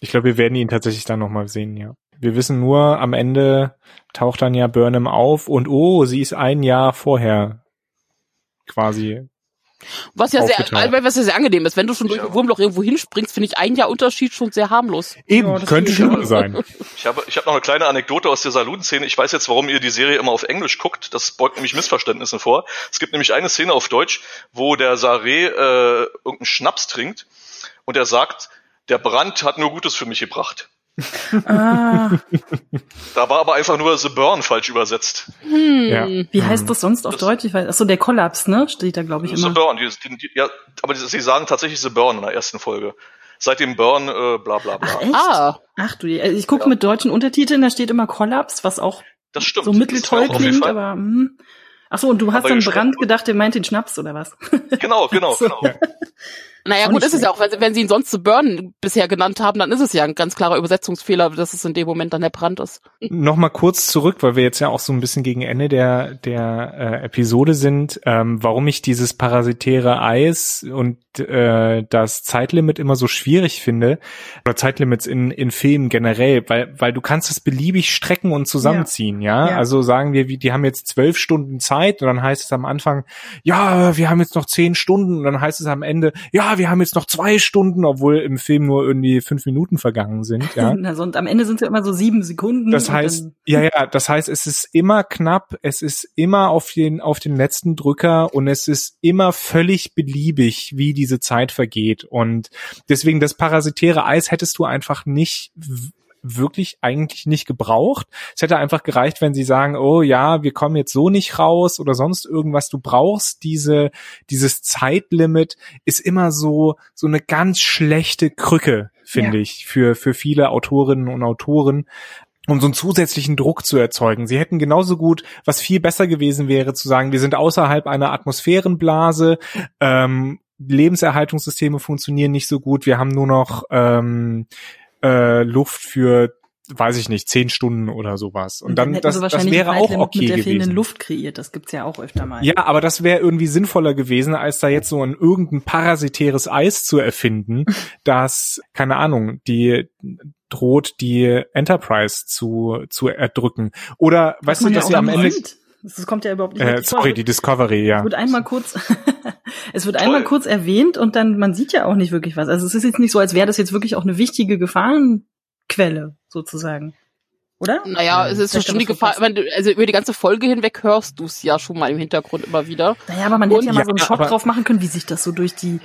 Ich glaube, wir werden ihn tatsächlich dann nochmal sehen, ja. Wir wissen nur, am Ende taucht dann ja Burnham auf und oh, sie ist ein Jahr vorher quasi. Was ja sehr, also, was ja sehr angenehm ist. Wenn du schon durch ein Wurmloch irgendwo hinspringst, finde ich ein Jahr Unterschied schon sehr harmlos. Eben, Ja, könnte schlimmer sein. Ich habe, ich habe noch eine kleine Anekdote aus der Saloon-Szene. Ich weiß jetzt, warum ihr die Serie immer auf Englisch guckt. Das beugt nämlich Missverständnissen vor. Es gibt nämlich eine Szene auf Deutsch, wo der Saré äh, irgendeinen Schnaps trinkt und er sagt, der Brand hat nur Gutes für mich gebracht. Ah, Da war aber einfach nur The Burn falsch übersetzt. Hm. Ja. wie heißt das sonst auf Deutsch? Ich weiß, achso, der Kollaps, ne? Steht da, glaube ich, The immer. Burn, die, die, die, ja, aber die, sie sagen tatsächlich The Burn in der ersten Folge. Seit dem Burn, äh, bla bla bla. Ach, echt? Ah, Ach du, also ich gucke Ja. mit deutschen Untertiteln, da steht immer Kollaps, was auch Das stimmt. so Das mitteltoll klingt, aber hm. Ach so, und du hast Aber an Brand gedacht, der meint den Schnaps oder was? Genau, genau, So. genau. naja gut, ist es ja auch, wenn, wenn sie ihn sonst The Burn bisher genannt haben, dann ist es ja ein ganz klarer Übersetzungsfehler, dass es in dem Moment dann der Brand ist. Nochmal kurz zurück, weil wir jetzt ja auch so ein bisschen gegen Ende der, der äh, Episode sind, ähm, warum ich dieses parasitäre Eis und äh, das Zeitlimit immer so schwierig finde, oder Zeitlimits in, in Filmen generell, weil, weil du kannst es beliebig strecken und zusammenziehen, ja? Ja. Also sagen wir, wie, die haben jetzt zwölf Stunden Zeit und dann heißt es am Anfang, ja, wir haben jetzt noch zehn Stunden und dann heißt es am Ende, ja, wir haben jetzt noch zwei Stunden, obwohl im Film nur irgendwie fünf Minuten vergangen sind, ja? Also, und am Ende sind es ja immer so sieben Sekunden. Das heißt, ja, ja, das heißt, es ist immer knapp, es ist immer auf den, auf den letzten Drücker und es ist immer völlig beliebig, wie diese Zeit vergeht. Und deswegen das parasitäre Eis hättest du einfach nicht wirklich eigentlich nicht gebraucht. Es hätte einfach gereicht, wenn sie sagen, oh ja, wir kommen jetzt so nicht raus oder sonst irgendwas. Du brauchst diese, dieses Zeitlimit ist immer so, so eine ganz schlechte Krücke, finde Ja. ich, für, für viele Autorinnen und Autoren um so einen zusätzlichen Druck zu erzeugen. Sie hätten genauso gut, was viel besser gewesen wäre, zu sagen, wir sind außerhalb einer Atmosphärenblase, ähm, Lebenserhaltungssysteme funktionieren nicht so gut, wir haben nur noch ähm, äh, Luft für, weiß ich nicht, zehn Stunden oder sowas. Und dann, hätten das, das wäre auch okay mit der fehlenden gewesen. Luft kreiert. Das gibt's ja auch öfter mal. Ja, aber das wäre irgendwie sinnvoller gewesen, als da jetzt so ein irgendein parasitäres Eis zu erfinden, das, keine Ahnung, die droht, die Enterprise zu, zu erdrücken. Oder, weißt du, dass sie am Ende, sieht. Das kommt ja überhaupt nicht äh, sorry, die Discovery, ja. Es wird einmal kurz, es wird Toll. einmal kurz erwähnt und dann, man sieht ja auch nicht wirklich was. Also es ist jetzt nicht so, als wäre das jetzt wirklich auch eine wichtige Gefahrenquelle, sozusagen. Oder? Naja, es ist Vielleicht schon die Gefahr, du, also über die ganze Folge hinweg hörst du es ja schon mal im Hintergrund immer wieder. Naja, aber man hätte Und ja mal ja, so einen aber- drauf machen können, wie sich das so durch die,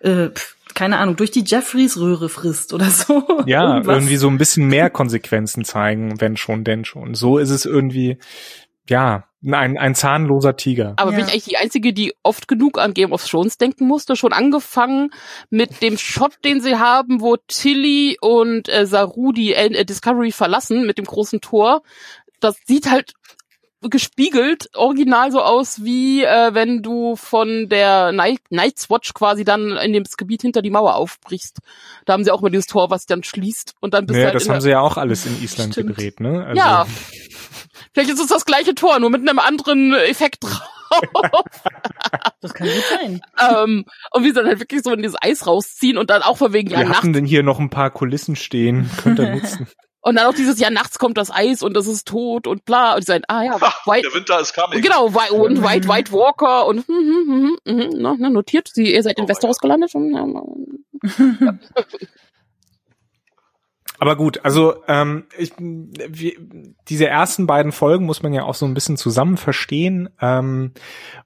äh, keine Ahnung, durch die Jeffreys-Röhre frisst oder so. Ja, Irgendwas. irgendwie so ein bisschen mehr Konsequenzen zeigen, wenn schon, denn schon. So ist es irgendwie, ja, ein, ein zahnloser Tiger. Aber Ja. bin ich eigentlich die Einzige, die oft genug an Game of Thrones denken musste? Schon angefangen mit dem Shot, den sie haben, wo Tilly und äh, Saru die äh, Discovery verlassen mit dem großen Tor. Das sieht halt gespiegelt original so aus, wie äh, wenn du von der Night Night's Watch quasi dann in dem Gebiet hinter die Mauer aufbrichst. Da haben sie auch mal dieses Tor, was dann schließt und dann bist du Ja, halt das haben sie ja auch alles in Island Stimmt. gedreht, ne? Also, Ja. Vielleicht ist es das gleiche Tor, nur mit einem anderen Effekt drauf. Das kann gut sein. ähm, und wie sie dann halt wirklich so in dieses Eis rausziehen und dann auch von wegen, ja, Wir hatten denn hier noch ein paar Kulissen stehen, könnt ihr nutzen. Und dann auch dieses, ja, nachts kommt das Eis und das ist tot und bla. Und die sagen, ah ja, White, der Winter ist coming. genau, White, und White, White Walker und, hm, hm, hm, hm, hm, ne, notiert, sie, ihr seid in Oh, Westeros gelandet. Und, ja, Aber gut, also ähm, ich, wir, diese ersten beiden Folgen muss man ja auch so ein bisschen zusammen verstehen. Ähm,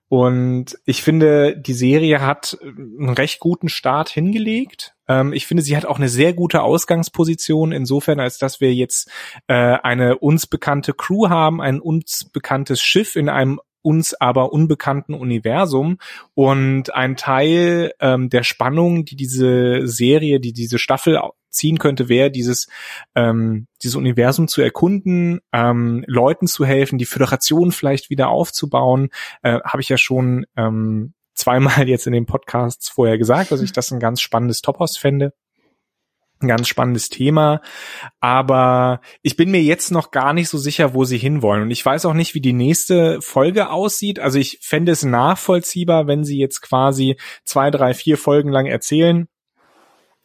und ich finde, die Serie hat einen recht guten Start hingelegt. Ähm, ich finde, sie hat auch eine sehr gute Ausgangsposition, insofern, als dass wir jetzt äh, eine uns bekannte Crew haben, ein uns bekanntes Schiff in einem uns aber unbekannten Universum und ein Teil ähm, der Spannung, die diese Serie, die diese Staffel ziehen könnte, wäre dieses ähm, dieses Universum zu erkunden, ähm, Leuten zu helfen, die Föderation vielleicht wieder aufzubauen. Äh, Habe ich ja schon ähm, zweimal jetzt in den Podcasts vorher gesagt, dass ich das ein ganz spannendes Topos fände. Ein ganz spannendes Thema. Aber ich bin mir jetzt noch gar nicht so sicher, wo sie hinwollen. Und ich weiß auch nicht, wie die nächste Folge aussieht. Also ich fände es nachvollziehbar, wenn sie jetzt quasi zwei, drei, vier Folgen lang erzählen,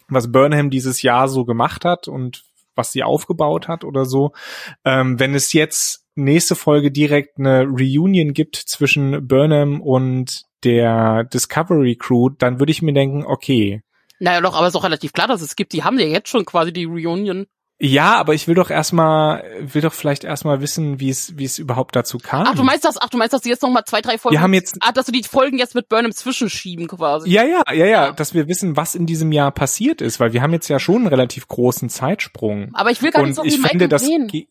was Burnham dieses Jahr so gemacht hat und was sie aufgebaut hat oder so. Ähm, wenn es jetzt nächste Folge direkt eine Reunion gibt zwischen Burnham und der Discovery Crew, dann würde ich mir denken, okay, naja, doch, aber ist auch relativ klar, dass es gibt. Die haben ja jetzt schon quasi die Reunion. Ja, aber ich will doch erstmal, will doch vielleicht erstmal wissen, wie es, wie es überhaupt dazu kam. Ach, du meinst das, ach, du meinst, dass sie jetzt noch mal zwei, drei Folgen, Wir haben jetzt- ah, dass du die Folgen jetzt mit Burnham zwischenschieben quasi. Ja, ja, ja, ja, Ja. dass wir wissen, was in diesem Jahr passiert ist, weil wir haben jetzt ja schon einen relativ großen Zeitsprung. Aber ich will gar nicht so Und viel ich finde, Michael das, sehen.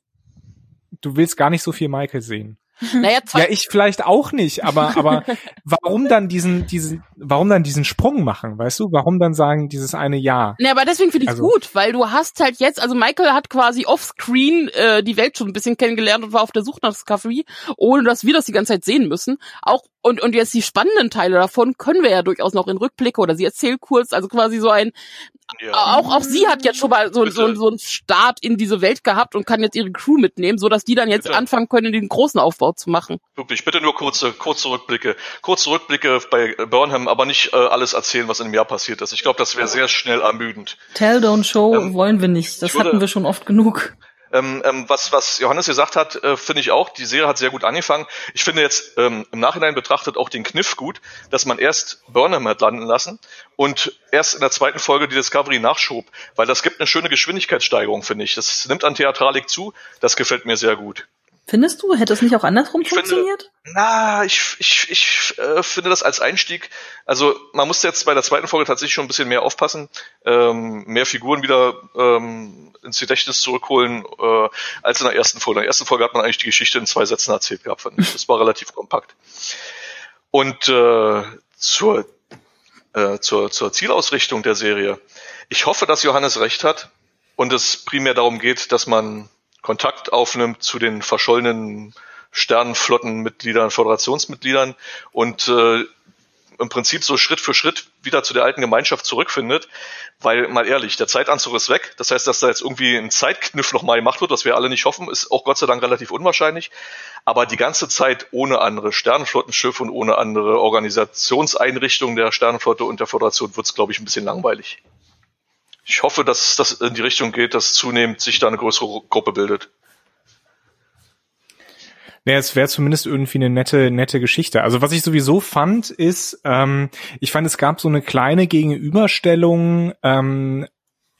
du willst gar nicht so viel Michael sehen. Naja, zwei, Ja, ich vielleicht auch nicht, aber, aber warum dann diesen, diesen, warum dann diesen Sprung machen, weißt du? Warum dann sagen, dieses eine Jahr? Ne, aber deswegen finde ich Also- gut, weil du hast halt jetzt, also Michael hat quasi offscreen äh, die Welt schon ein bisschen kennengelernt und war auf der Suche nach Discovery, ohne dass wir das die ganze Zeit sehen müssen. Auch und und jetzt die spannenden Teile davon können wir ja durchaus noch in Rückblicke oder sie erzählt kurz, also quasi so ein Ja. auch auch sie hat jetzt schon mal so, so, Bitte. so einen Start in diese Welt gehabt und kann jetzt ihre Crew mitnehmen, so dass die dann jetzt Bitte. anfangen können, den großen Aufbau zu machen. Wirklich, bitte nur kurze, kurze Rückblicke. Kurze Rückblicke bei Burnham, aber nicht äh, alles erzählen, was in dem Jahr passiert ist. Ich glaube, das wäre sehr schnell ermüdend. Tell, don't show Ähm, wollen wir nicht. Das würde- hatten wir schon oft genug. Ähm, ähm, was, was Johannes gesagt hat, äh, finde ich auch. Die Serie hat sehr gut angefangen. Ich finde jetzt ähm, im Nachhinein betrachtet auch den Kniff gut, dass man erst Burnham hat landen lassen und erst in der zweiten Folge die Discovery nachschob, weil das gibt eine schöne Geschwindigkeitssteigerung, finde ich. Das nimmt an Theatralik zu. Das gefällt mir sehr gut. Findest du, hätte es nicht auch andersrum Ich finde- funktioniert? Na, ich, ich, ich äh, finde das als Einstieg, also man muss jetzt bei der zweiten Folge tatsächlich schon ein bisschen mehr aufpassen, ähm, mehr Figuren wieder ähm, ins Gedächtnis zurückholen, äh, als in der ersten Folge. In der ersten Folge hat man eigentlich die Geschichte in zwei Sätzen erzählt gehabt, fand ich. Das war relativ kompakt. Und äh, zur, äh, zur, zur Zielausrichtung der Serie. Ich hoffe, dass Johannes recht hat und es primär darum geht, dass man Kontakt aufnimmt zu den verschollenen Sternenflottenmitgliedern, Föderationsmitgliedern und äh, im Prinzip so Schritt für Schritt wieder zu der alten Gemeinschaft zurückfindet. Weil, mal ehrlich, der Zeitanzug ist weg. Das heißt, dass da jetzt irgendwie ein Zeitkniff nochmal gemacht wird, was wir alle nicht hoffen, ist auch Gott sei Dank relativ unwahrscheinlich. Aber die ganze Zeit ohne andere Sternenflottenschiffe und ohne andere Organisationseinrichtungen der Sternenflotte und der Föderation wird es, glaube ich, ein bisschen langweilig. Ich hoffe, dass das in die Richtung geht, dass zunehmend sich da eine größere Gruppe bildet. Naja, es wäre zumindest irgendwie eine nette, nette Geschichte. Also was ich sowieso fand, ist, ähm, ich fand, es gab so eine kleine Gegenüberstellung ähm,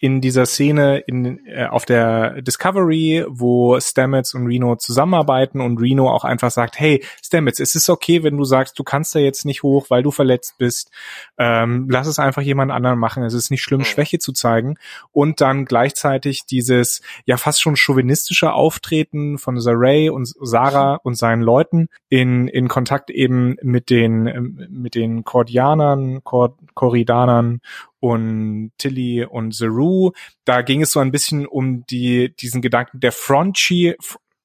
in dieser Szene in, äh, auf der Discovery, wo Stamets und Reno zusammenarbeiten und Reno auch einfach sagt, hey, Stamets, es ist okay, wenn du sagst, du kannst da jetzt nicht hoch, weil du verletzt bist. Ähm, lass es einfach jemand anderen machen. Es ist nicht schlimm, Mhm. Schwäche zu zeigen. Und dann gleichzeitig dieses ja fast schon chauvinistische Auftreten von Saray und Sarah und seinen Leuten in, in Kontakt eben mit den, mit den Kordianern, Kor Korridanern und Tilly und Zeru. Da ging es so ein bisschen um die, diesen Gedanken der Frontier,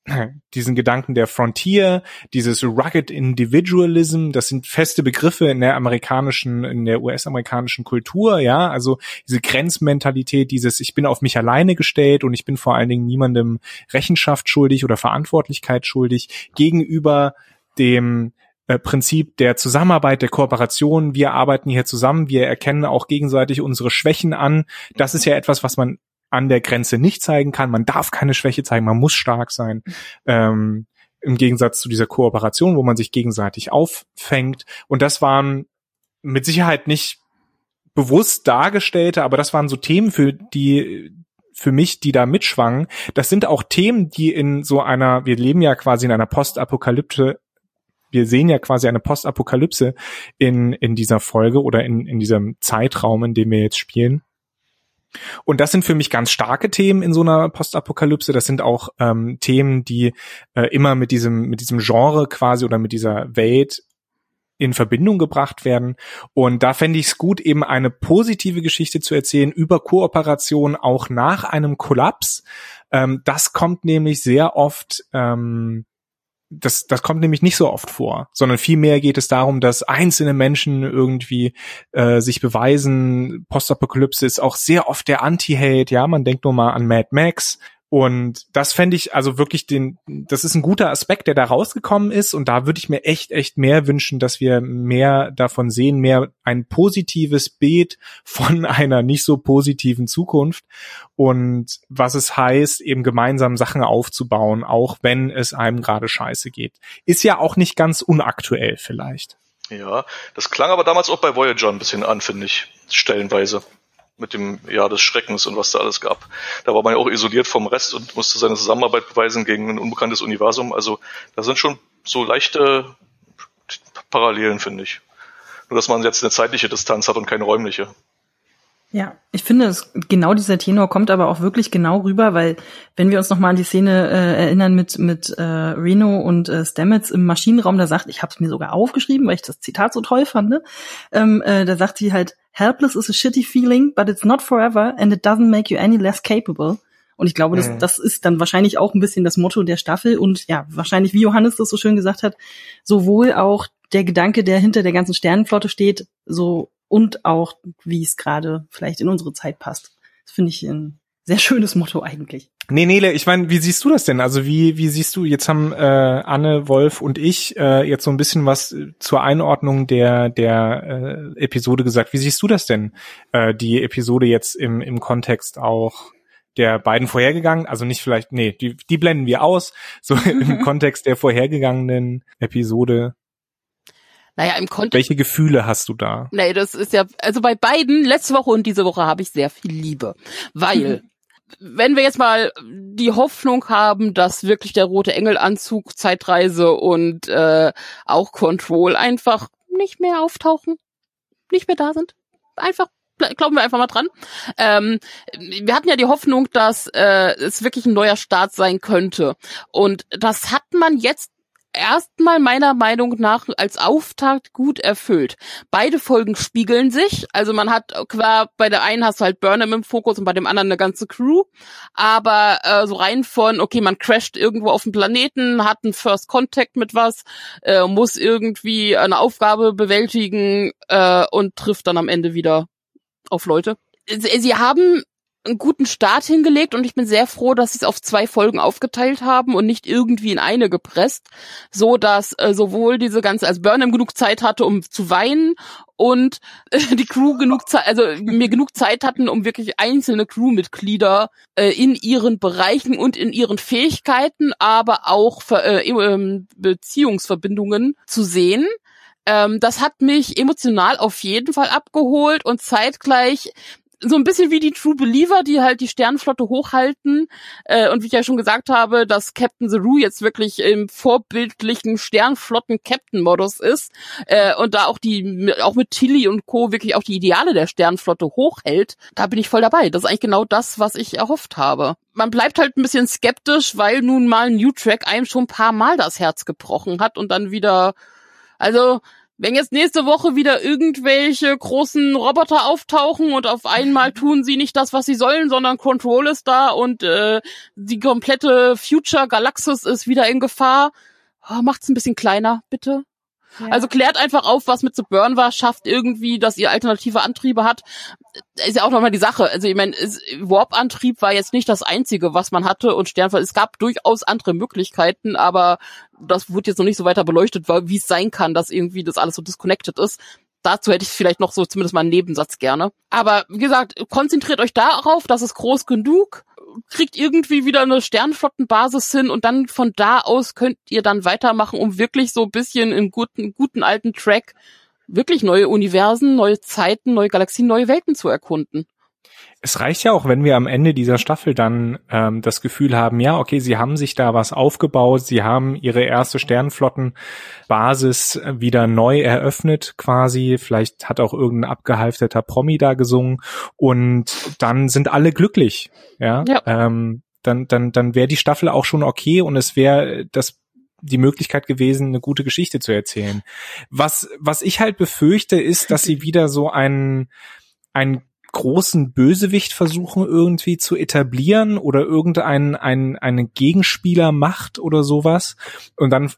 diesen Gedanken der Frontier, dieses Rugged Individualism, das sind feste Begriffe in der amerikanischen, in der US-amerikanischen Kultur, ja, also diese Grenzmentalität, dieses ich bin auf mich alleine gestellt und ich bin vor allen Dingen niemandem Rechenschaft schuldig oder Verantwortlichkeit schuldig gegenüber dem äh, Prinzip der Zusammenarbeit, der Kooperation. Wir arbeiten hier zusammen, wir erkennen auch gegenseitig unsere Schwächen an. Das ist ja etwas, was man an der Grenze nicht zeigen kann. Man darf keine Schwäche zeigen, man muss stark sein. Ähm, Im Gegensatz zu dieser Kooperation, wo man sich gegenseitig auffängt. Und das waren mit Sicherheit nicht bewusst dargestellte, aber das waren so Themen, für die für mich, die da mitschwangen. Das sind auch Themen, die in so einer, wir leben ja quasi in einer Postapokalypse, wir sehen ja quasi eine Postapokalypse in, in dieser Folge oder in, in diesem Zeitraum, in dem wir jetzt spielen. Und das sind für mich ganz starke Themen in so einer Postapokalypse. Das sind auch ähm, Themen, die äh, immer mit diesem, mit diesem Genre quasi oder mit dieser Welt in Verbindung gebracht werden. Und da fände ich es gut, eben eine positive Geschichte zu erzählen über Kooperation auch nach einem Kollaps. Ähm, das kommt nämlich sehr oft ähm, das, das kommt nämlich nicht so oft vor, sondern vielmehr geht es darum, dass einzelne Menschen irgendwie äh, sich beweisen. Postapokalypse ist auch sehr oft der Anti-Held, ja, man denkt nur mal an Mad Max. Und das fände ich also wirklich den, das ist ein guter Aspekt, der da rausgekommen ist. Und da würde ich mir echt, echt mehr wünschen, dass wir mehr davon sehen, mehr ein positives Bild von einer nicht so positiven Zukunft und was es heißt, eben gemeinsam Sachen aufzubauen, auch wenn es einem gerade scheiße geht. Ist ja auch nicht ganz unaktuell vielleicht. Ja, das klang aber damals auch bei Voyager ein bisschen an, finde ich, stellenweise. Mit dem Jahr des Schreckens und was da alles gab. Da war man ja auch isoliert vom Rest und musste seine Zusammenarbeit beweisen gegen ein unbekanntes Universum. Also da sind schon so leichte Parallelen, finde ich. Nur dass man jetzt eine zeitliche Distanz hat und keine räumliche. Ja, ich finde, es, genau dieser Tenor kommt aber auch wirklich genau rüber, weil wenn wir uns nochmal an die Szene äh, erinnern mit mit äh, Reno und äh, Stamets im Maschinenraum, da sagt, ich habe es mir sogar aufgeschrieben, weil ich das Zitat so toll fand, ne? ähm, äh, da sagt sie halt, helpless is a shitty feeling, but it's not forever and it doesn't make you any less capable. Und ich glaube, das, mhm. das ist dann wahrscheinlich auch ein bisschen das Motto der Staffel und ja, wahrscheinlich, wie Johannes das so schön gesagt hat, sowohl auch der Gedanke, der hinter der ganzen Sternenflotte steht, so und auch, wie es gerade vielleicht in unsere Zeit passt. Das finde ich ein sehr schönes Motto eigentlich. Nee, Nele, ich meine, wie siehst du das denn? Also wie, wie siehst du, jetzt haben äh, Anne, Wolf und ich äh, jetzt so ein bisschen was zur Einordnung der, der äh, Episode gesagt. Wie siehst du das denn? Äh, die Episode jetzt im, im Kontext auch der beiden vorhergegangen, also nicht vielleicht, nee, die, die blenden wir aus, so im Kontext der vorhergegangenen Episode. Naja, im Kontext. Welche Gefühle hast du da? Nee, das ist ja, also bei beiden, letzte Woche und diese Woche habe ich sehr viel Liebe. Weil, wenn wir jetzt mal die Hoffnung haben, dass wirklich der rote Engelanzug, Zeitreise und äh, auch Control einfach nicht mehr auftauchen, nicht mehr da sind, einfach glauben wir einfach mal dran. Ähm, wir hatten ja die Hoffnung, dass äh, es wirklich ein neuer Start sein könnte. Und das hat man jetzt erstmal meiner Meinung nach als Auftakt gut erfüllt. Beide Folgen spiegeln sich. Also man hat qua bei der einen hast du halt Burnham im Fokus und bei dem anderen eine ganze Crew. Aber äh, so rein von, okay, man crasht irgendwo auf dem Planeten, hat einen First Contact mit was, äh, muss irgendwie eine Aufgabe bewältigen äh, und trifft dann am Ende wieder auf Leute. Sie haben einen guten Start hingelegt und ich bin sehr froh, dass sie es auf zwei Folgen aufgeteilt haben und nicht irgendwie in eine gepresst, so dass äh, sowohl diese ganze, also Burnham genug Zeit hatte, um zu weinen und äh, die Crew genug Zeit, also mir genug Zeit hatten, um wirklich einzelne Crewmitglieder äh, in ihren Bereichen und in ihren Fähigkeiten, aber auch äh, ähm, Beziehungsverbindungen zu sehen. Ähm, das hat mich emotional auf jeden Fall abgeholt und zeitgleich so ein bisschen wie die True Believer, die halt die Sternenflotte hochhalten. Äh, und wie ich ja schon gesagt habe, dass Captain Zero jetzt wirklich im vorbildlichen Sternflotten-Captain-Modus ist äh, und da auch die, auch mit Tilly und Co. wirklich auch die Ideale der Sternenflotte hochhält, da bin ich voll dabei. Das ist eigentlich genau das, was ich erhofft habe. Man bleibt halt ein bisschen skeptisch, weil nun mal New Track einem schon ein paar Mal das Herz gebrochen hat und dann wieder also wenn jetzt nächste Woche wieder irgendwelche großen Roboter auftauchen und auf einmal tun sie nicht das, was sie sollen, sondern Control ist da und äh, die komplette Future Galaxis ist wieder in Gefahr, oh, macht's ein bisschen kleiner, bitte. Also klärt einfach auf, was mit The Burn war, schafft irgendwie, dass ihr alternative Antriebe hat. Ist ja auch nochmal die Sache. Also ich meine, Warp-Antrieb war jetzt nicht das Einzige, was man hatte und Sternfall. Es gab durchaus andere Möglichkeiten, aber das wurde jetzt noch nicht so weiter beleuchtet, wie es sein kann, dass irgendwie das alles so disconnected ist dazu hätte ich vielleicht noch so zumindest mal einen Nebensatz gerne. Aber wie gesagt, konzentriert euch darauf, das ist groß genug kriegt irgendwie wieder eine Sternflottenbasis hin und dann von da aus könnt ihr dann weitermachen, um wirklich so ein bisschen im guten, guten alten Track wirklich neue Universen, neue Zeiten, neue Galaxien, neue Welten zu erkunden. Es reicht ja auch, wenn wir am Ende dieser Staffel dann ähm, das Gefühl haben, ja, okay, sie haben sich da was aufgebaut, sie haben ihre erste Sternflottenbasis wieder neu eröffnet quasi, vielleicht hat auch irgendein abgehalfterter Promi da gesungen und dann sind alle glücklich, ja. ja. Ähm, dann dann dann wäre die Staffel auch schon okay und es wäre das die Möglichkeit gewesen, eine gute Geschichte zu erzählen. Was was ich halt befürchte, ist, dass sie wieder so ein ein großen Bösewicht versuchen irgendwie zu etablieren oder irgendeinen einen, einen Gegenspieler macht oder sowas und dann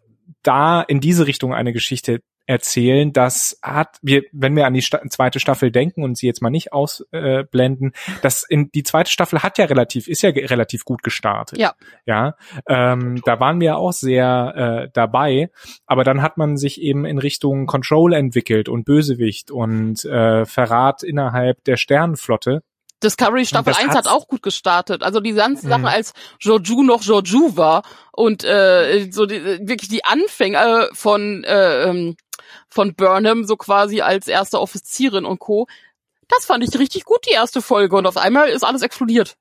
da in diese Richtung eine Geschichte erzählen. Das hat, wir, wenn wir an die Sta zweite Staffel denken und sie jetzt mal nicht ausblenden, äh, das in die zweite Staffel hat ja relativ, ist ja relativ gut gestartet. Ja. Ja. Ähm, da waren wir auch sehr äh, dabei, aber dann hat man sich eben in Richtung Control entwickelt und Bösewicht und äh, Verrat innerhalb der Sternenflotte. Discovery Staffel 1 hat auch gut gestartet. Also die ganzen Sachen, mhm. als Joju noch Joju war und äh, so die, wirklich die Anfänge von äh, ähm, von Burnham, so quasi als erste Offizierin und Co. das fand ich richtig gut, die erste Folge. Und auf einmal ist alles explodiert.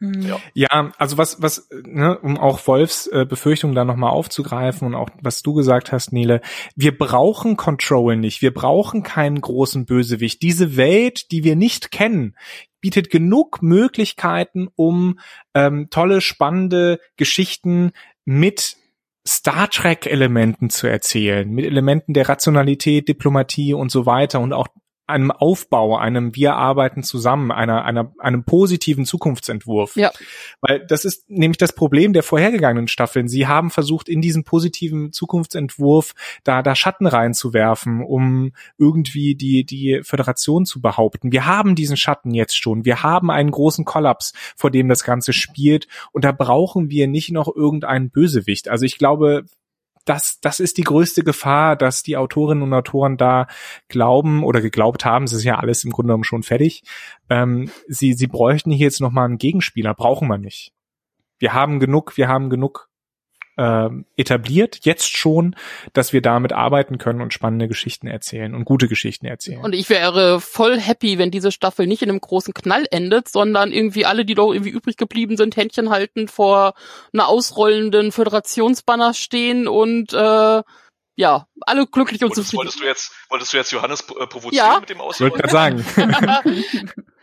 Hm. Ja. Ja, also was, was, ne, um auch Wolfs äh, Befürchtung da nochmal aufzugreifen und auch was du gesagt hast, Nele, wir brauchen Control nicht, wir brauchen keinen großen Bösewicht. Diese Welt, die wir nicht kennen, bietet genug Möglichkeiten, um ähm, tolle, spannende Geschichten mit Star Trek Elementen zu erzählen, mit Elementen der Rationalität, Diplomatie und so weiter und auch einem Aufbau, einem wir arbeiten zusammen, einer, einer, einem positiven Zukunftsentwurf. Ja. Weil das ist nämlich das Problem der vorhergegangenen Staffeln. Sie haben versucht, in diesen positiven Zukunftsentwurf da, da Schatten reinzuwerfen, um irgendwie die, die Föderation zu behaupten. Wir haben diesen Schatten jetzt schon. Wir haben einen großen Kollaps, vor dem das Ganze spielt. Und da brauchen wir nicht noch irgendeinen Bösewicht. Also ich glaube, das, das ist die größte Gefahr, dass die Autorinnen und Autoren da glauben oder geglaubt haben, es ist ja alles im Grunde genommen schon fertig. Ähm, sie, sie bräuchten hier jetzt nochmal einen Gegenspieler, brauchen wir nicht. Wir haben genug, wir haben genug ähm, etabliert, jetzt schon, dass wir damit arbeiten können und spannende Geschichten erzählen und gute Geschichten erzählen. Und ich wäre voll happy, wenn diese Staffel nicht in einem großen Knall endet, sondern irgendwie alle, die doch irgendwie übrig geblieben sind, Händchen halten vor einer ausrollenden Föderationsbanner stehen und äh, ja, alle glücklich und Wolltest, zufrieden. wolltest du jetzt, wolltest du jetzt Johannes äh, provozieren Ja. mit dem Ich wollte Ausrollen? gerade sagen.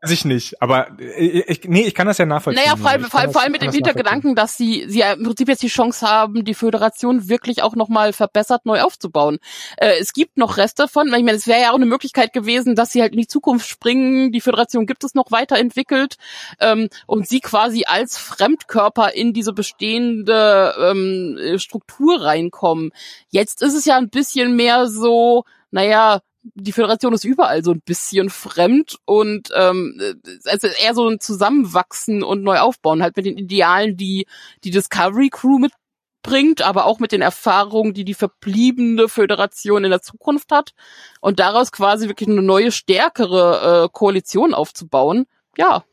Weiß ich nicht, aber äh, ich, nee, ich kann das ja nachvollziehen. Naja, vor allem, vor das- vor allem mit dem. Hintergedanken, dass sie, sie ja im Prinzip jetzt die Chance haben, die Föderation wirklich auch nochmal verbessert neu aufzubauen. Äh, es gibt noch Reste von, ich meine, es wäre ja auch eine Möglichkeit gewesen, dass sie halt in die Zukunft springen, die Föderation gibt es noch weiterentwickelt ähm, und sie quasi als Fremdkörper in diese bestehende ähm, äh, Struktur reinkommen. Jetzt ist es ja ein bisschen mehr so, naja, die Föderation ist überall so ein bisschen fremd und ähm, also eher so ein Zusammenwachsen und neu aufbauen, halt mit den Idealen, die die Discovery Crew mitbringt, aber auch mit den Erfahrungen, die die verbliebene Föderation in der Zukunft hat und daraus quasi wirklich eine neue, stärkere äh, Koalition aufzubauen. Ja,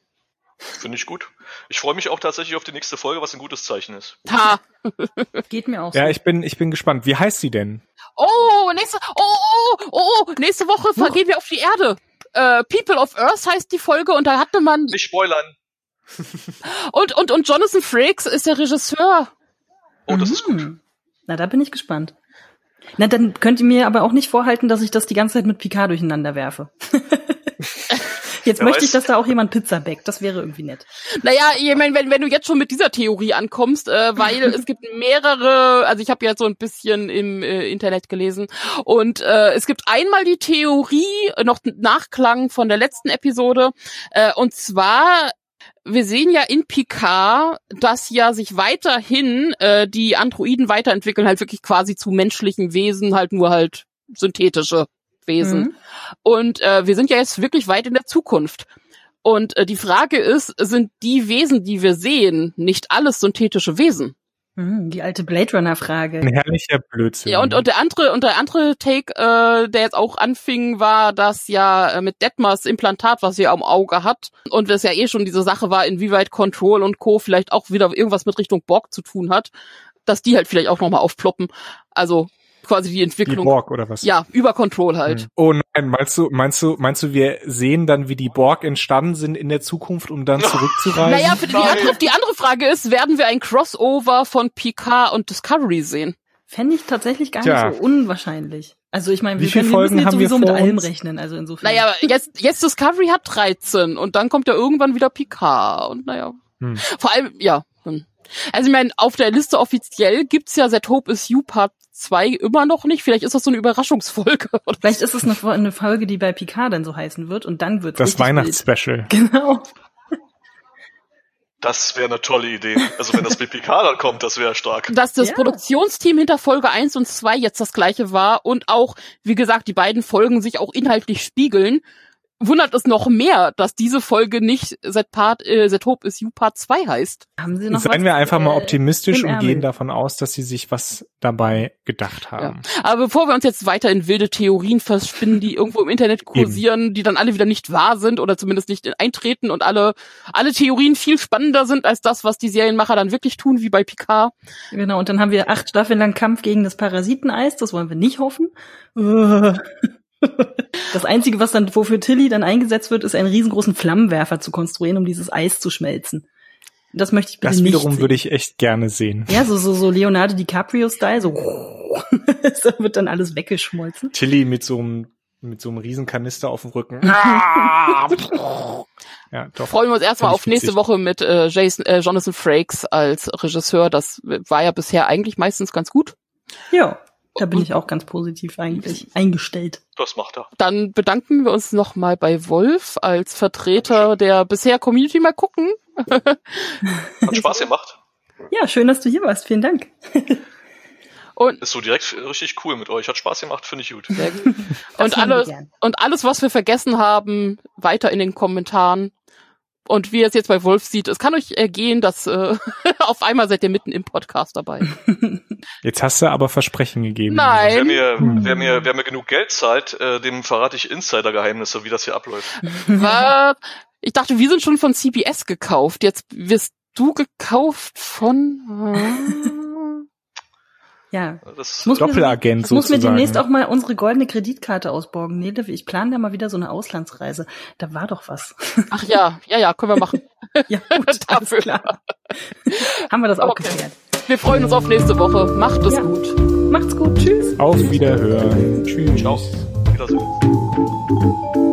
Finde ich gut. Ich freue mich auch tatsächlich auf die nächste Folge, was ein gutes Zeichen ist. ha. Geht mir auch so. Ja, ich bin, ich bin gespannt. Wie heißt sie denn? Oh, nächste, oh, oh, oh, nächste Woche gehen wir auf die Erde. Äh, People of Earth heißt die Folge und da hatte man Nicht spoilern. und und und Jonathan Frakes ist der Regisseur. Oh, das ist gut. Hm. Na, da bin ich gespannt. Na, dann könnt ihr mir aber auch nicht vorhalten, dass ich das die ganze Zeit mit Picard durcheinander werfe. Jetzt möchte ich, dass da auch jemand Pizza backt. Das wäre irgendwie nett. Naja, ich meine, wenn, wenn du jetzt schon mit dieser Theorie ankommst, äh, weil es gibt mehrere, also ich habe jetzt so ein bisschen im äh, Internet gelesen und äh, es gibt einmal die Theorie, noch Nachklang von der letzten Episode, äh, und zwar wir sehen ja in Picard, dass ja sich weiterhin äh, die Androiden weiterentwickeln, halt wirklich quasi zu menschlichen Wesen, halt nur halt synthetische Wesen. Mhm. Und äh, wir sind ja jetzt wirklich weit in der Zukunft. Und äh, die Frage ist, sind die Wesen, die wir sehen, nicht alles synthetische Wesen? Hm, die alte Blade Runner Frage. Ein herrlicher Blödsinn. Ja, und, und der andere, und der andere Take, äh, der jetzt auch anfing, war, dass ja äh, mit Detmers Implantat, was sie am Auge hat, und das ja eh schon diese Sache war, inwieweit Control und Co. vielleicht auch wieder irgendwas mit Richtung Borg zu tun hat, dass die halt vielleicht auch nochmal aufploppen. Also quasi die die Entwicklung. Borg oder was? Ja, über Control halt. Hm. Oh nein, meinst du, meinst du, meinst du, wir sehen dann, wie die Borg entstanden sind in der Zukunft, um dann zurückzureisen? Naja, für die andere, die andere Frage ist, werden wir ein Crossover von Picard und Discovery sehen? Fände ich tatsächlich gar Tja. nicht so unwahrscheinlich. Also ich meine, Wie wir, können, wir müssen Folgen jetzt haben wir sowieso mit vor allem uns? rechnen. Also insofern. Naja, jetzt, jetzt Discovery hat 13 und dann kommt ja irgendwann wieder Picard und naja. Hm. Vor allem, ja. hm. Also ich meine, auf der Liste offiziell gibt's ja That Hope is You Part 2 immer noch nicht. Vielleicht ist das so eine Überraschungsfolge. Oder Vielleicht ist es eine, eine Folge, die bei Picard dann so heißen wird und dann wird das Weihnachtsspecial. Genau. Das wäre eine tolle Idee. Also wenn das BPK dann kommt, das wäre stark. dass das Ja. Produktionsteam hinter Folge 1 und 2 jetzt das gleiche war und auch, wie gesagt, die beiden Folgen sich auch inhaltlich spiegeln, wundert es noch mehr, dass diese Folge nicht Set Part, äh, Set Hope is You Part 2 heißt. Haben Sie noch Seien was, wir einfach mal äh, optimistisch im und Ärmel? gehen davon aus, dass sie sich was dabei gedacht haben. Aber bevor wir uns jetzt weiter in wilde Theorien verspinnen, die irgendwo im Internet kursieren, die dann alle wieder nicht wahr sind oder zumindest nicht eintreten und alle, alle Theorien viel spannender sind als das, was die Serienmacher dann wirklich tun, wie bei Picard. Genau, und dann haben wir acht Staffeln lang Kampf gegen das Parasiteneis. Das wollen wir nicht hoffen. Das Einzige, was dann, wofür Tilly dann eingesetzt wird, ist einen riesengroßen Flammenwerfer zu konstruieren, um dieses Eis zu schmelzen. Das möchte ich bitte Das nicht wiederum würde ich echt gerne sehen. Ja, so, so, so Leonardo DiCaprio-Style, so, da wird dann alles weggeschmolzen. Tilly mit so einem mit so einem Riesenkanister auf dem Rücken. Ja, doch. Freuen wir uns erstmal auf nächste. Woche mit äh, Jason, äh, Jonathan Frakes als Regisseur. Das war ja bisher eigentlich meistens ganz gut. Ja, da bin ich auch ganz positiv eigentlich eingestellt. Das macht er. Dann bedanken wir uns nochmal bei Wolf als Vertreter der bisher Community mal gucken. Hat Spaß gemacht. Ja, schön, dass du hier warst. Vielen Dank. Und Ist so direkt richtig cool mit euch. Hat Spaß gemacht, finde ich gut. Sehr gut. Und alles, und alles, was wir vergessen haben, weiter in den Kommentaren. Und wie ihr es jetzt bei Wolf sieht, es kann euch ergehen, dass äh, auf einmal seid ihr mitten im Podcast dabei. Jetzt hast du aber Versprechen gegeben. Wer Nein. mir, wer mir, wer mir genug Geld zahlt, äh, dem verrate ich Insider-Geheimnisse, wie das hier abläuft. Was? Ich dachte, wir sind schon von CBS gekauft. Jetzt wirst du gekauft von. Ja. Das, Muss mir- Doppelagent Ich muss mir demnächst auch mal unsere goldene Kreditkarte ausborgen. Nee, ich plane da mal wieder so eine Auslandsreise. Da war doch was. Ach ja, ja, ja, können wir machen. ja, gut, Dafür. klar. Haben wir das auch Okay. geklärt. Wir freuen uns auf nächste Woche. Macht es Ja. gut. Macht's gut. Tschüss. Auf Wiederhören. Tschüss. Ciao. Wiedersehen.